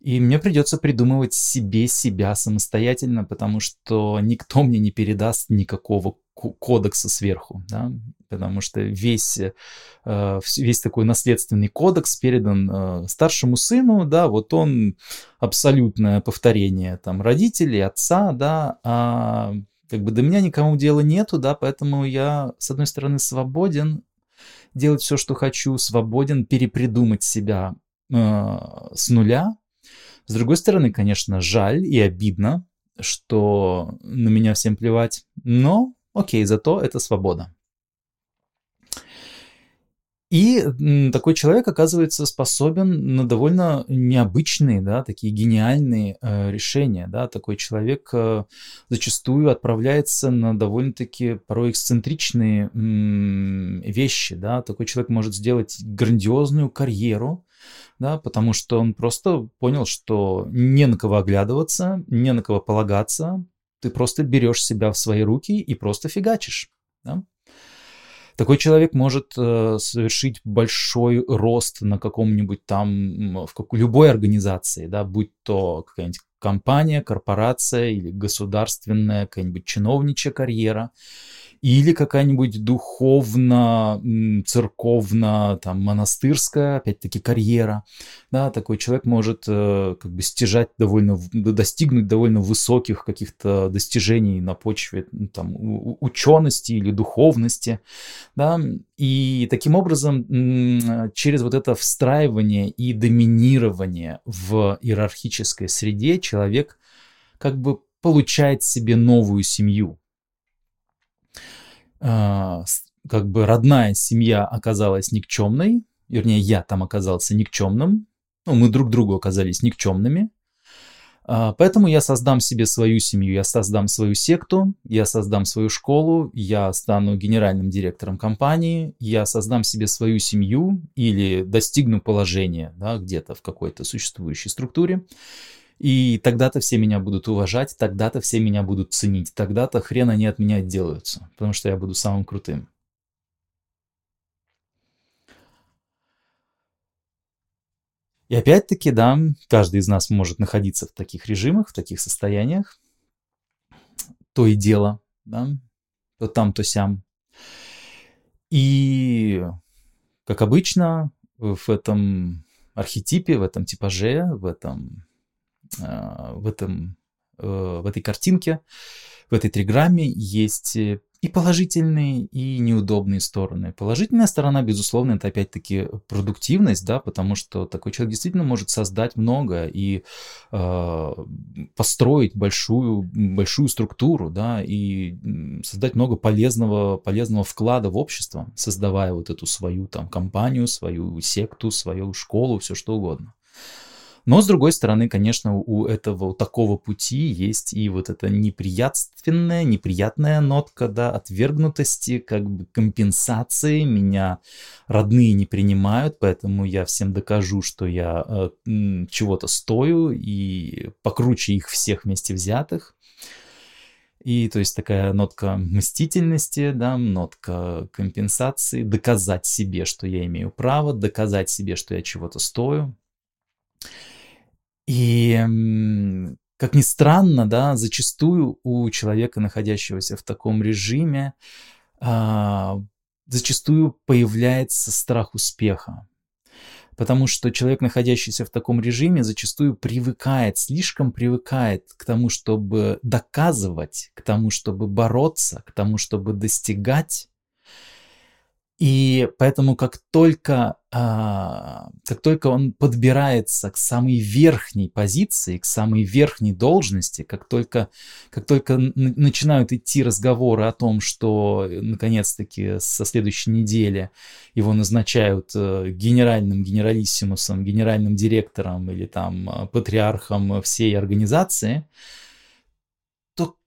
И мне придется придумывать себе себя самостоятельно, потому что никто мне не передаст никакого кодекса сверху, да, потому что весь, э, весь такой наследственный кодекс передан э, старшему сыну, да, вот он абсолютное повторение там родителей, отца, да, а как бы до меня никому дела нету, да, поэтому я, с одной стороны, свободен делать все, что хочу, свободен перепридумать себя э, с нуля. С другой стороны, конечно, жаль и обидно, что на меня всем плевать, но окей, зато это свобода. И такой человек оказывается способен на довольно необычные, да, такие гениальные э, решения. Да. Такой человек э, зачастую отправляется на довольно-таки порой эксцентричные м, вещи. Да. Такой человек может сделать грандиозную карьеру, да, потому что он просто понял, что не на кого оглядываться, не на кого полагаться. Ты просто берешь себя в свои руки и просто фигачишь. Да. Такой человек может э, совершить большой рост на каком-нибудь там, в какой, любой организации, да, будь то какая-нибудь компания, корпорация или государственная какая-нибудь чиновничья карьера или какая-нибудь духовно, церковно, там, монастырская, опять-таки, карьера, да, такой человек может э, как бы стяжать довольно, достигнуть довольно высоких каких-то достижений на почве там, учености или духовности, да, и таким образом через вот это встраивание и доминирование в иерархической среде человек как бы получает себе новую семью, как бы родная семья оказалась никчемной, вернее, я там оказался никчемным, ну, мы друг другу оказались никчемными, а, Поэтому я создам себе свою семью, я создам свою секту, я создам свою школу, я стану генеральным директором компании, я создам себе свою семью или достигну положения да, где-то в какой-то существующей структуре. И тогда-то все меня будут уважать, тогда-то все меня будут ценить, тогда-то хрен они от меня отделаются, потому что я буду самым крутым. И опять-таки, да, каждый из нас может находиться в таких режимах, в таких состояниях. То и дело, да, то там, то сям. И, как обычно, в этом архетипе, в этом типаже, в этом в, этом, э, в этой картинке, в этой триграмме есть э, и положительные, и неудобные стороны. Положительная сторона, безусловно, это опять-таки продуктивность, да, потому что такой человек действительно может создать много и э, построить большую, большую структуру, да, и создать много полезного, полезного вклада в общество, создавая вот эту свою там компанию, свою секту, свою школу, все что угодно. Но, с другой стороны, конечно, у этого, у такого пути есть и вот эта неприятственная, неприятная нотка, да, отвергнутости, как бы компенсации. Меня родные не принимают, поэтому я всем докажу, что я э, чего-то стою и покруче их всех вместе взятых. И то есть такая нотка мстительности, да, нотка компенсации, доказать себе, что я имею право, доказать себе, что я чего-то стою. И, как ни странно, да, зачастую у человека, находящегося в таком режиме, а, зачастую появляется страх успеха. Потому что человек, находящийся в таком режиме, зачастую привыкает, слишком привыкает к тому, чтобы доказывать, к тому, чтобы бороться, к тому, чтобы достигать. И поэтому как только, а, как только он подбирается к самой верхней позиции, к самой верхней должности, как только, как только начинают идти разговоры о том, что наконец-таки со следующей недели его назначают э, генеральным генералиссимусом, генеральным директором или там э, патриархом всей организации,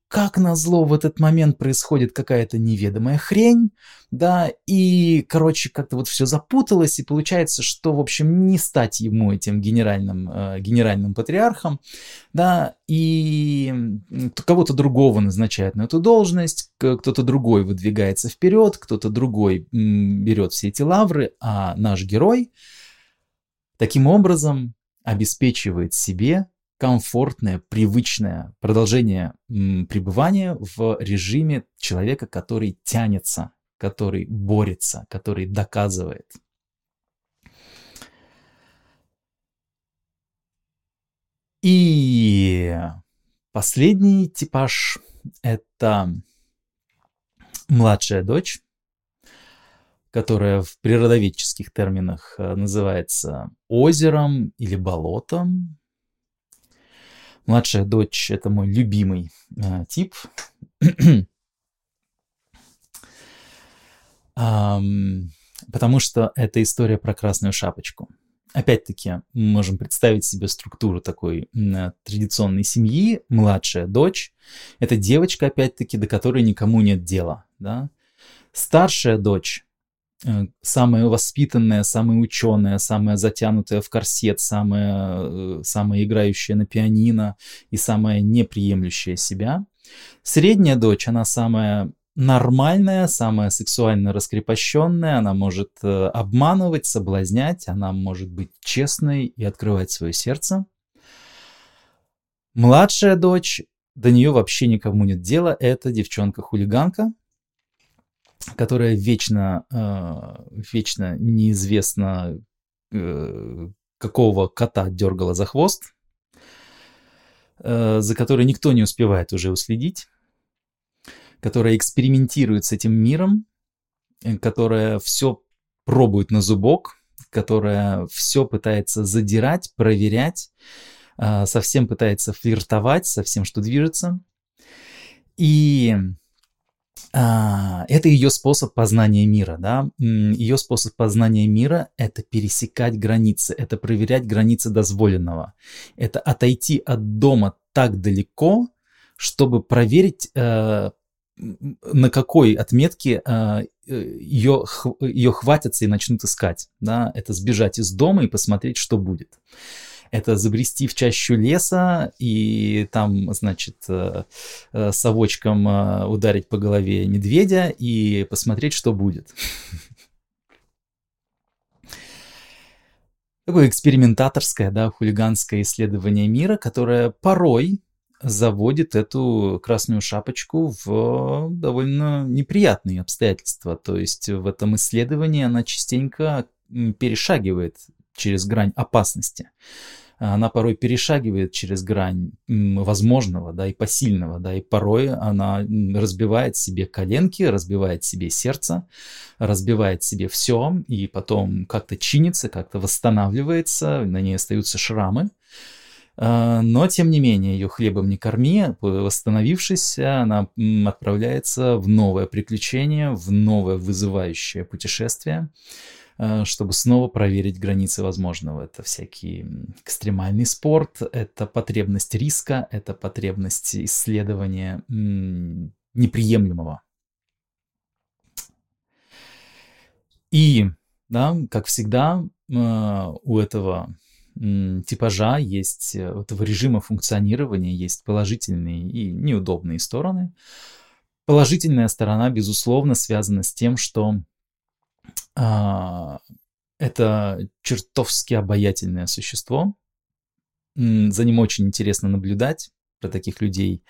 как назло в этот момент происходит какая-то неведомая хрень, да, и, короче, как-то вот все запуталось, и получается, что, в общем, не стать ему этим генеральным, э, генеральным патриархом, да, и кого-то другого назначают на эту должность, кто-то другой выдвигается вперед, кто-то другой берет все эти лавры, а наш герой таким образом обеспечивает себе комфортное, привычное продолжение пребывания в режиме человека, который тянется, который борется, который доказывает. И последний типаж – это младшая дочь, которая в природоведческих терминах э, называется озером или болотом, Младшая дочь – это мой любимый э, тип. um, потому что это история про красную шапочку. Опять-таки, мы можем представить себе структуру такой э, традиционной семьи. Младшая дочь – это девочка, опять-таки, до которой никому нет дела. Да? Старшая дочь самая воспитанная, самая ученая, самая затянутая в корсет, самая, э, самая играющая на пианино и самая неприемлющая себя. Средняя дочь, она самая нормальная, самая сексуально раскрепощенная, она может э, обманывать, соблазнять, она может быть честной и открывать свое сердце. Младшая дочь, до нее вообще никому нет дела, это девчонка-хулиганка, которая вечно, э, вечно неизвестно э, какого кота дергала за хвост, э, за которой никто не успевает уже уследить, которая экспериментирует с этим миром, которая все пробует на зубок, которая все пытается задирать, проверять, совсем пытается флиртовать со всем, что движется. И это ее способ познания мира, да. Ее способ познания мира – это пересекать границы, это проверять границы дозволенного, это отойти от дома так далеко, чтобы проверить, э, на какой отметке ее, э, ее хватятся и начнут искать, да. Это сбежать из дома и посмотреть, что будет это забрести в чащу леса и там, значит, э, э, совочком э, ударить по голове медведя и посмотреть, что будет. Такое экспериментаторское, да, хулиганское исследование мира, которое порой заводит эту красную шапочку в довольно неприятные обстоятельства. То есть в этом исследовании она частенько перешагивает через грань опасности. Она порой перешагивает через грань возможного, да, и посильного, да, и порой она разбивает себе коленки, разбивает себе сердце, разбивает себе все, и потом как-то чинится, как-то восстанавливается, на ней остаются шрамы. А, но, тем не менее, ее хлебом не корми, восстановившись, она отправляется в новое приключение, в новое вызывающее путешествие. Э, чтобы снова проверить границы возможного. Это всякий экстремальный спорт, это потребность риска, это потребность исследования неприемлемого. И, да, как всегда, э, у этого типажа есть, э, у этого режима функционирования есть положительные и неудобные стороны. Положительная сторона, безусловно, связана с тем, что это чертовски обаятельное существо. За ним очень интересно наблюдать. Про таких людей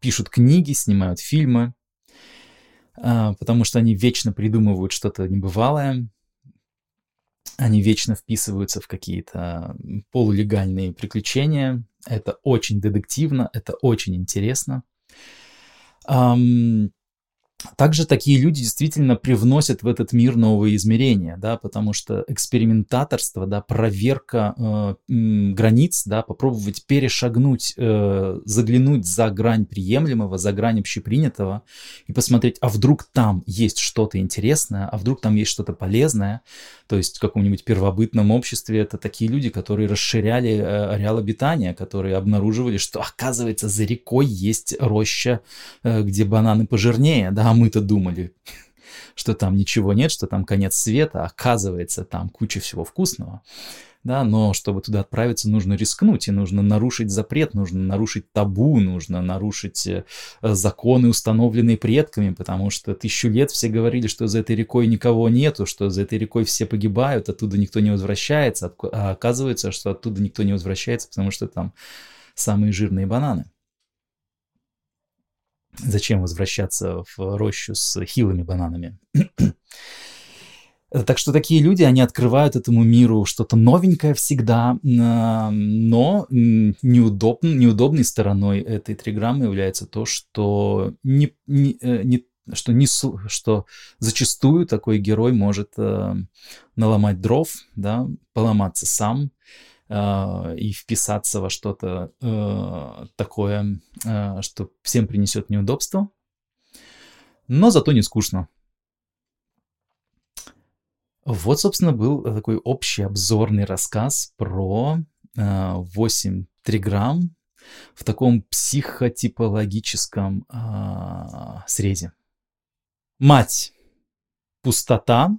пишут книги, снимают фильмы, а, потому что они вечно придумывают что-то небывалое. Они вечно вписываются в какие-то полулегальные приключения. Это очень детективно, это очень интересно. Также такие люди действительно привносят в этот мир новые измерения, да, потому что экспериментаторство, да, проверка э, границ, да, попробовать перешагнуть, э, заглянуть за грань приемлемого, за грань общепринятого и посмотреть, а вдруг там есть что-то интересное, а вдруг там есть что-то полезное, то есть в каком-нибудь первобытном обществе это такие люди, которые расширяли э, ареал обитания, которые обнаруживали, что оказывается за рекой есть роща, э, где бананы пожирнее, да, а мы-то думали, что там ничего нет, что там конец света, а оказывается там куча всего вкусного. Да, но чтобы туда отправиться, нужно рискнуть, и нужно нарушить запрет, нужно нарушить табу, нужно нарушить э, законы, установленные предками, потому что тысячу лет все говорили, что за этой рекой никого нету, что за этой рекой все погибают, оттуда никто не возвращается, а оказывается, что оттуда никто не возвращается, потому что там самые жирные бананы. Зачем возвращаться в рощу с хилыми бананами? Так что такие люди, они открывают этому миру что-то новенькое всегда, но неудоб, неудобной стороной этой триграммы является то, что, не, не, э, не, что, не, что зачастую такой герой может э, наломать дров, да, поломаться сам, э, и вписаться во что-то э, такое, э, что всем принесет неудобство, но зато не скучно. Вот, собственно, был такой общий обзорный рассказ про э, 8 триграмм в таком психотипологическом э, срезе. Мать – пустота,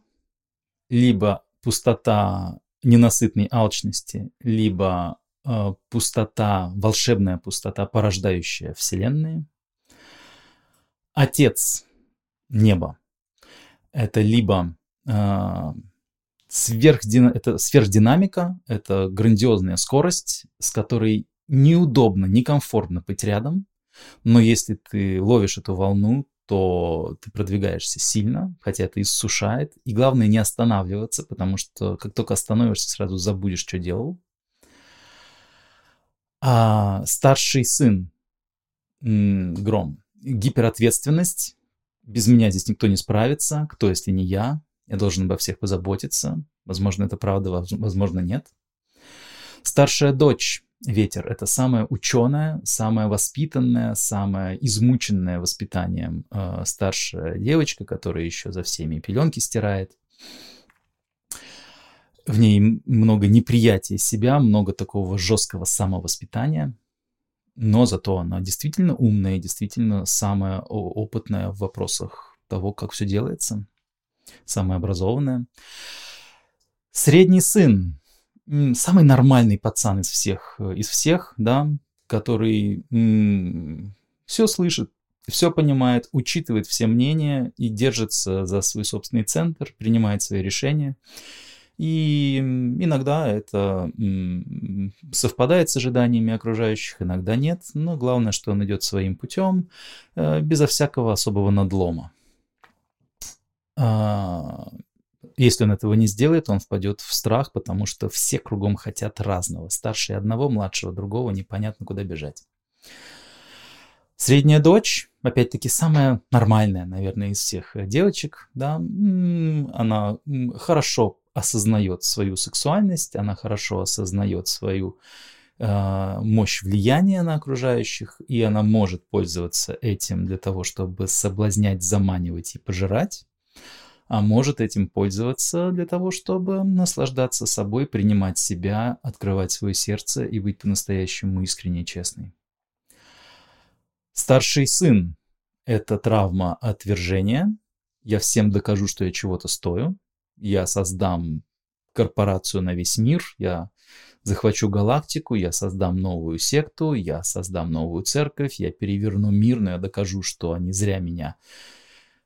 либо пустота ненасытной алчности, либо э, пустота, волшебная пустота, порождающая вселенные. Отец – небо. Это либо э, сверхдина, это сверхдинамика, это грандиозная скорость, с которой неудобно, некомфортно быть рядом, но если ты ловишь эту волну, то ты продвигаешься сильно, хотя это иссушает. И главное не останавливаться, потому что как только остановишься, сразу забудешь, что делал. А старший сын Гром. Гиперответственность. Без меня здесь никто не справится. Кто, если не я? Я должен обо всех позаботиться. Возможно, это правда, возможно, нет. Старшая дочь ветер. Это самое ученое, самое воспитанное, самое измученное воспитанием э, старшая девочка, которая еще за всеми пеленки стирает. В ней много неприятия себя, много такого жесткого самовоспитания, но зато она действительно умная, действительно самая опытная в вопросах того, как все делается, самая образованная. Средний сын, самый нормальный пацан из всех, э, из всех, да, который все слышит, все понимает, учитывает все мнения и держится за свой собственный центр, принимает свои решения. И иногда это совпадает с ожиданиями окружающих, иногда нет. Но главное, что он идет своим путем, э, безо всякого особого надлома. Если он этого не сделает, он впадет в страх, потому что все кругом хотят разного. Старший одного, младшего другого, непонятно куда бежать. Средняя дочь, опять-таки, самая нормальная, наверное, из всех девочек, да, она хорошо осознает свою сексуальность, она хорошо осознает свою э, мощь влияния на окружающих, и она может пользоваться этим для того, чтобы соблазнять, заманивать и пожирать а может этим пользоваться для того, чтобы наслаждаться собой, принимать себя, открывать свое сердце и быть по-настоящему искренне честной. Старший сын – это травма отвержения. Я всем докажу, что я чего-то стою. Я создам корпорацию на весь мир. Я захвачу галактику, я создам новую секту, я создам новую церковь, я переверну мир, но я докажу, что они зря меня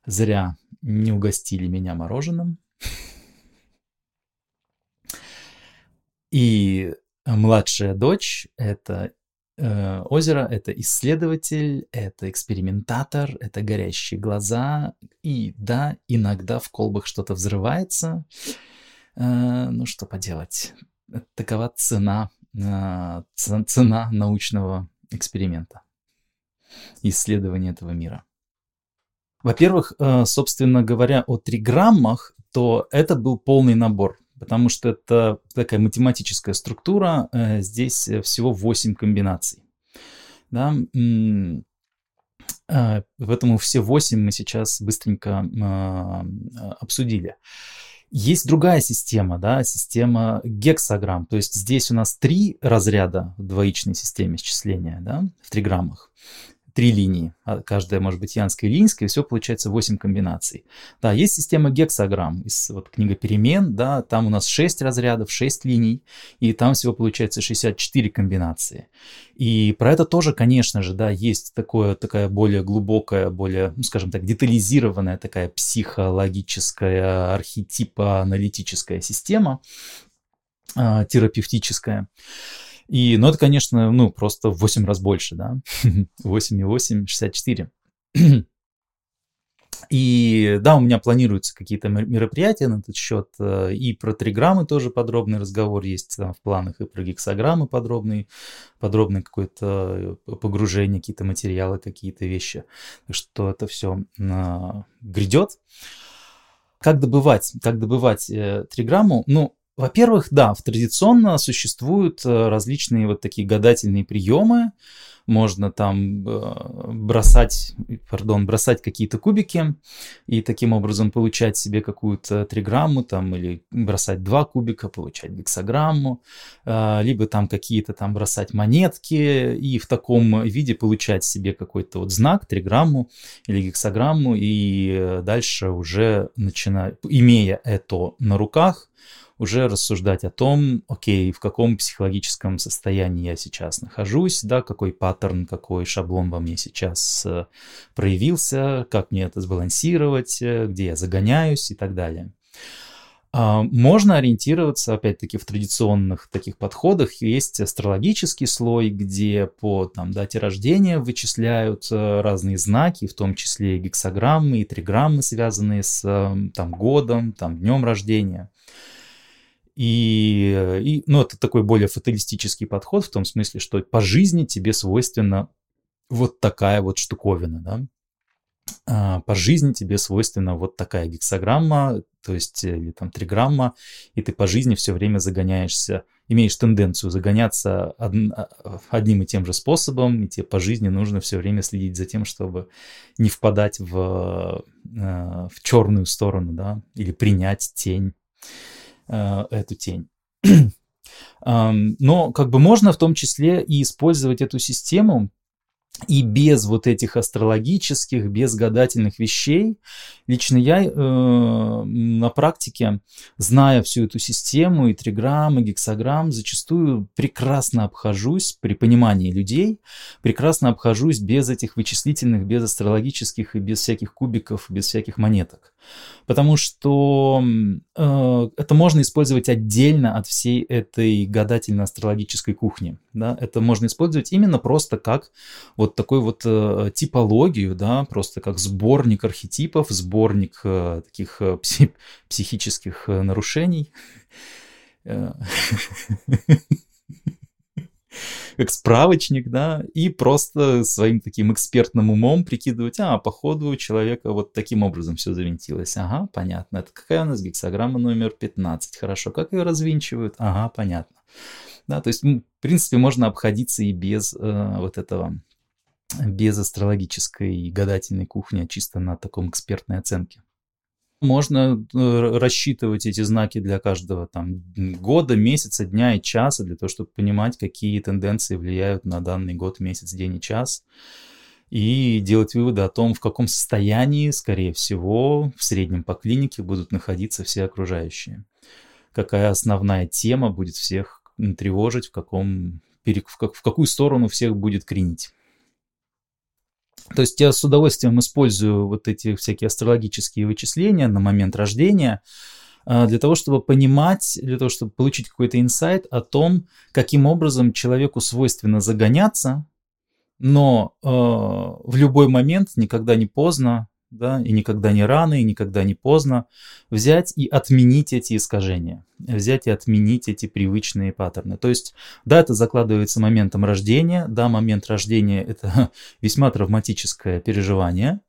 зря не угостили меня мороженым. И младшая дочь — это э, озеро, это исследователь, это экспериментатор, это горящие глаза. И да, иногда в колбах что-то взрывается. Э, ну что поделать, такова цена, э, цена научного эксперимента, исследования этого мира. Во-первых, э, собственно говоря, о триграммах, то это был полный набор, потому что это такая математическая структура, э, здесь всего 8 комбинаций. Да? Э, поэтому все 8 мы сейчас быстренько обсудили. Есть другая система, да, система гексограмм. То есть здесь у нас три разряда в двоичной системе счисления, да, в триграммах три линии, а каждая может быть янская и линская, и все получается 8 комбинаций. Да, есть система гексограмм из вот, книга перемен, да, там у нас 6 разрядов, 6 линий, и там всего получается 64 комбинации. И про это тоже, конечно же, да, есть такое, такая более глубокая, более, ну, скажем так, детализированная такая психологическая, архетипа аналитическая система, э, терапевтическая. И, ну, это, конечно, ну, просто в 8 раз больше, да. 8,8, 64. И да, у меня планируются какие-то мероприятия на этот счет. Э, и про триграммы тоже подробный разговор есть там в планах, и про гексограммы подробный, подробный какое-то э, погружение, какие-то материалы, какие-то вещи. Так что это все а, грядет. Как добывать, как добывать э, триграмму? Ну, во-первых, да, традиционно существуют э, различные вот такие гадательные приемы. Можно там э, бросать, пардон, бросать какие-то кубики и таким образом получать себе какую-то триграмму там или бросать два кубика, получать гексограмму, э, либо там какие-то там бросать монетки и в таком виде получать себе какой-то вот знак, триграмму или гексограмму и дальше уже начинать, имея это на руках, уже рассуждать о том, окей, в каком психологическом состоянии я сейчас нахожусь, да, какой паттерн, какой шаблон во мне сейчас э, проявился, как мне это сбалансировать, э, где я загоняюсь и так далее. А, можно ориентироваться, опять-таки, в традиционных таких подходах. Есть астрологический слой, где по там, дате рождения вычисляют э, разные знаки, в том числе и гексограммы, и триграммы, связанные с там, годом, там, днем рождения. И, и, ну, это такой более фаталистический подход в том смысле, что по жизни тебе свойственна вот такая вот штуковина, да. А, по жизни тебе свойственна вот такая гексограмма, то есть или там триграмма, и ты по жизни все время загоняешься имеешь тенденцию загоняться од, одним и тем же способом, и тебе по жизни нужно все время следить за тем, чтобы не впадать в, э, в черную сторону, да, или принять тень, э, эту тень. Но как бы можно в том числе и использовать эту систему и без вот этих астрологических, без гадательных вещей, лично я э, на практике, зная всю эту систему, и триграмм, и гексограмм, зачастую прекрасно обхожусь при понимании людей, прекрасно обхожусь без этих вычислительных, без астрологических и без всяких кубиков, без всяких монеток. Потому что э, это можно использовать отдельно от всей этой гадательно-астрологической кухни. Да? Это можно использовать именно просто как вот такой вот э, типологию, да, просто как сборник архетипов, сборник э, таких э, пси- психических э, нарушений. Как справочник, да, и просто своим таким экспертным умом прикидывать, а, походу у человека вот таким образом все завинтилось. Ага, понятно. Это какая у нас гексограмма номер 15? Хорошо. Как ее развинчивают? Ага, понятно. Да, то есть, в принципе, можно обходиться и без э, вот этого, без астрологической и гадательной кухни, а чисто на таком экспертной оценке. Можно э, рассчитывать эти знаки для каждого там года, месяца, дня и часа, для того, чтобы понимать, какие тенденции влияют на данный год, месяц, день и час. И делать выводы о том, в каком состоянии, скорее всего, в среднем по клинике будут находиться все окружающие. Какая основная тема будет всех тревожить, в, каком, в какую сторону всех будет кренить. То есть я с удовольствием использую вот эти всякие астрологические вычисления на момент рождения а, для того, чтобы понимать, для того, чтобы получить какой-то инсайт о том, каким образом человеку свойственно загоняться, но э, в любой момент, никогда не поздно, да, и никогда не рано, и никогда не поздно взять и отменить эти искажения, взять и отменить эти привычные паттерны. То есть, да, это закладывается моментом рождения, да, момент рождения – это весьма травматическое переживание,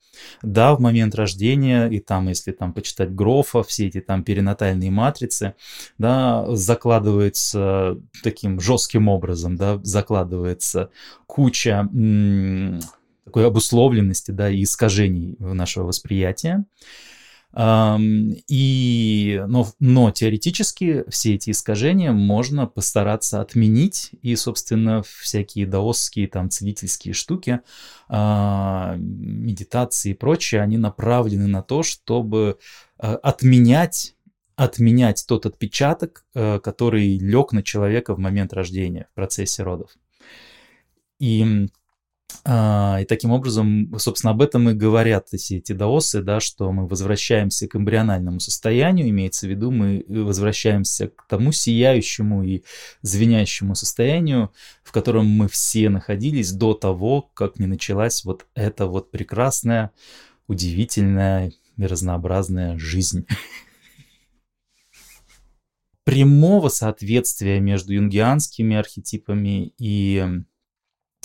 да, в момент рождения, и там, если там почитать Грофа, все эти там перинатальные матрицы, да, закладывается таким жестким образом, да, закладывается куча такой обусловленности, да, и искажений нашего восприятия. И, но, но теоретически все эти искажения можно постараться отменить, и, собственно, всякие даосские, там, целительские штуки, а, медитации и прочее, они направлены на то, чтобы а, отменять отменять тот отпечаток, э, который лег на человека в момент рождения, в процессе родов. И и таким образом, собственно, об этом и говорят все эти даосы, да, что мы возвращаемся к эмбриональному состоянию, имеется в виду, мы возвращаемся к тому сияющему и звенящему состоянию, в котором мы все находились до того, как не началась вот эта вот прекрасная, удивительная и разнообразная жизнь. Прямого соответствия между юнгианскими архетипами и а,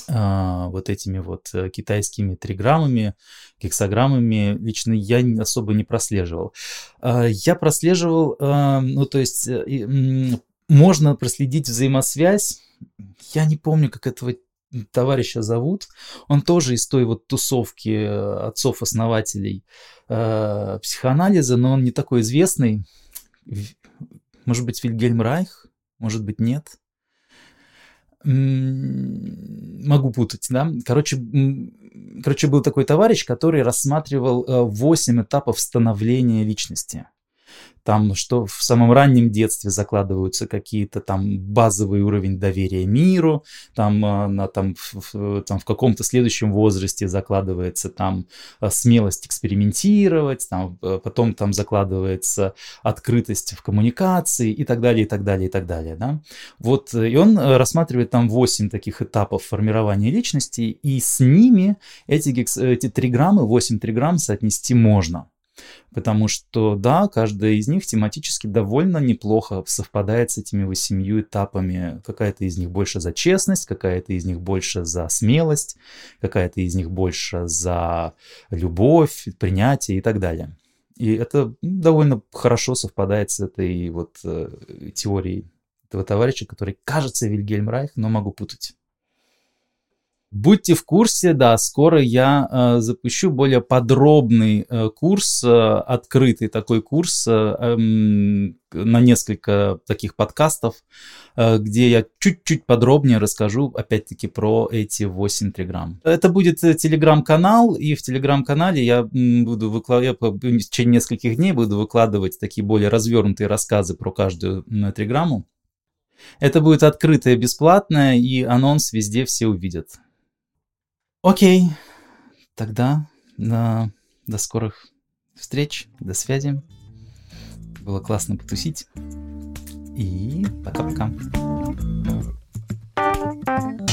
вот этими вот э, китайскими триграммами, гексограммами лично я особо не прослеживал. А, я прослеживал, а, ну то есть э, можно проследить взаимосвязь. Я не помню, как этого товарища зовут. Он тоже из той вот тусовки э, отцов-основателей психоанализа, но он не такой известный. Может быть, Вильгельм Райх? Может быть, нет? Могу путать, да. Короче, короче, был такой товарищ, который рассматривал 8 э, этапов становления личности там, что в самом раннем детстве закладываются какие-то там базовый уровень доверия миру, там, а, на, там, в, там в каком-то следующем возрасте закладывается там а, смелость экспериментировать, там, а, потом там закладывается открытость в коммуникации и так далее, и так далее, и так далее, да. Вот, и он э, рассматривает там 8 таких этапов формирования личности, и с ними эти, эти триграммы, 8 триграмм соотнести можно. Потому что, да, каждая из них тематически довольно неплохо совпадает с этими восемью этапами. Какая-то из них больше за честность, какая-то из них больше за смелость, какая-то из них больше за любовь, принятие и так далее. И это довольно хорошо совпадает с этой вот э, теорией этого товарища, который кажется Вильгельм Райх, но могу путать. Будьте в курсе, да, скоро я э, запущу более подробный э, курс, э, открытый такой курс э, э, на несколько таких подкастов, э, где я чуть-чуть подробнее расскажу, опять-таки, про эти 8 триграмм. Это будет э, телеграм-канал, и в телеграм-канале я буду выкладывать, в течение нескольких дней буду выкладывать такие более развернутые рассказы про каждую триграмму. Это будет открытое, бесплатное, и анонс везде все увидят. Окей, тогда на... до скорых встреч, до связи. Было классно потусить. И пока-пока. thank you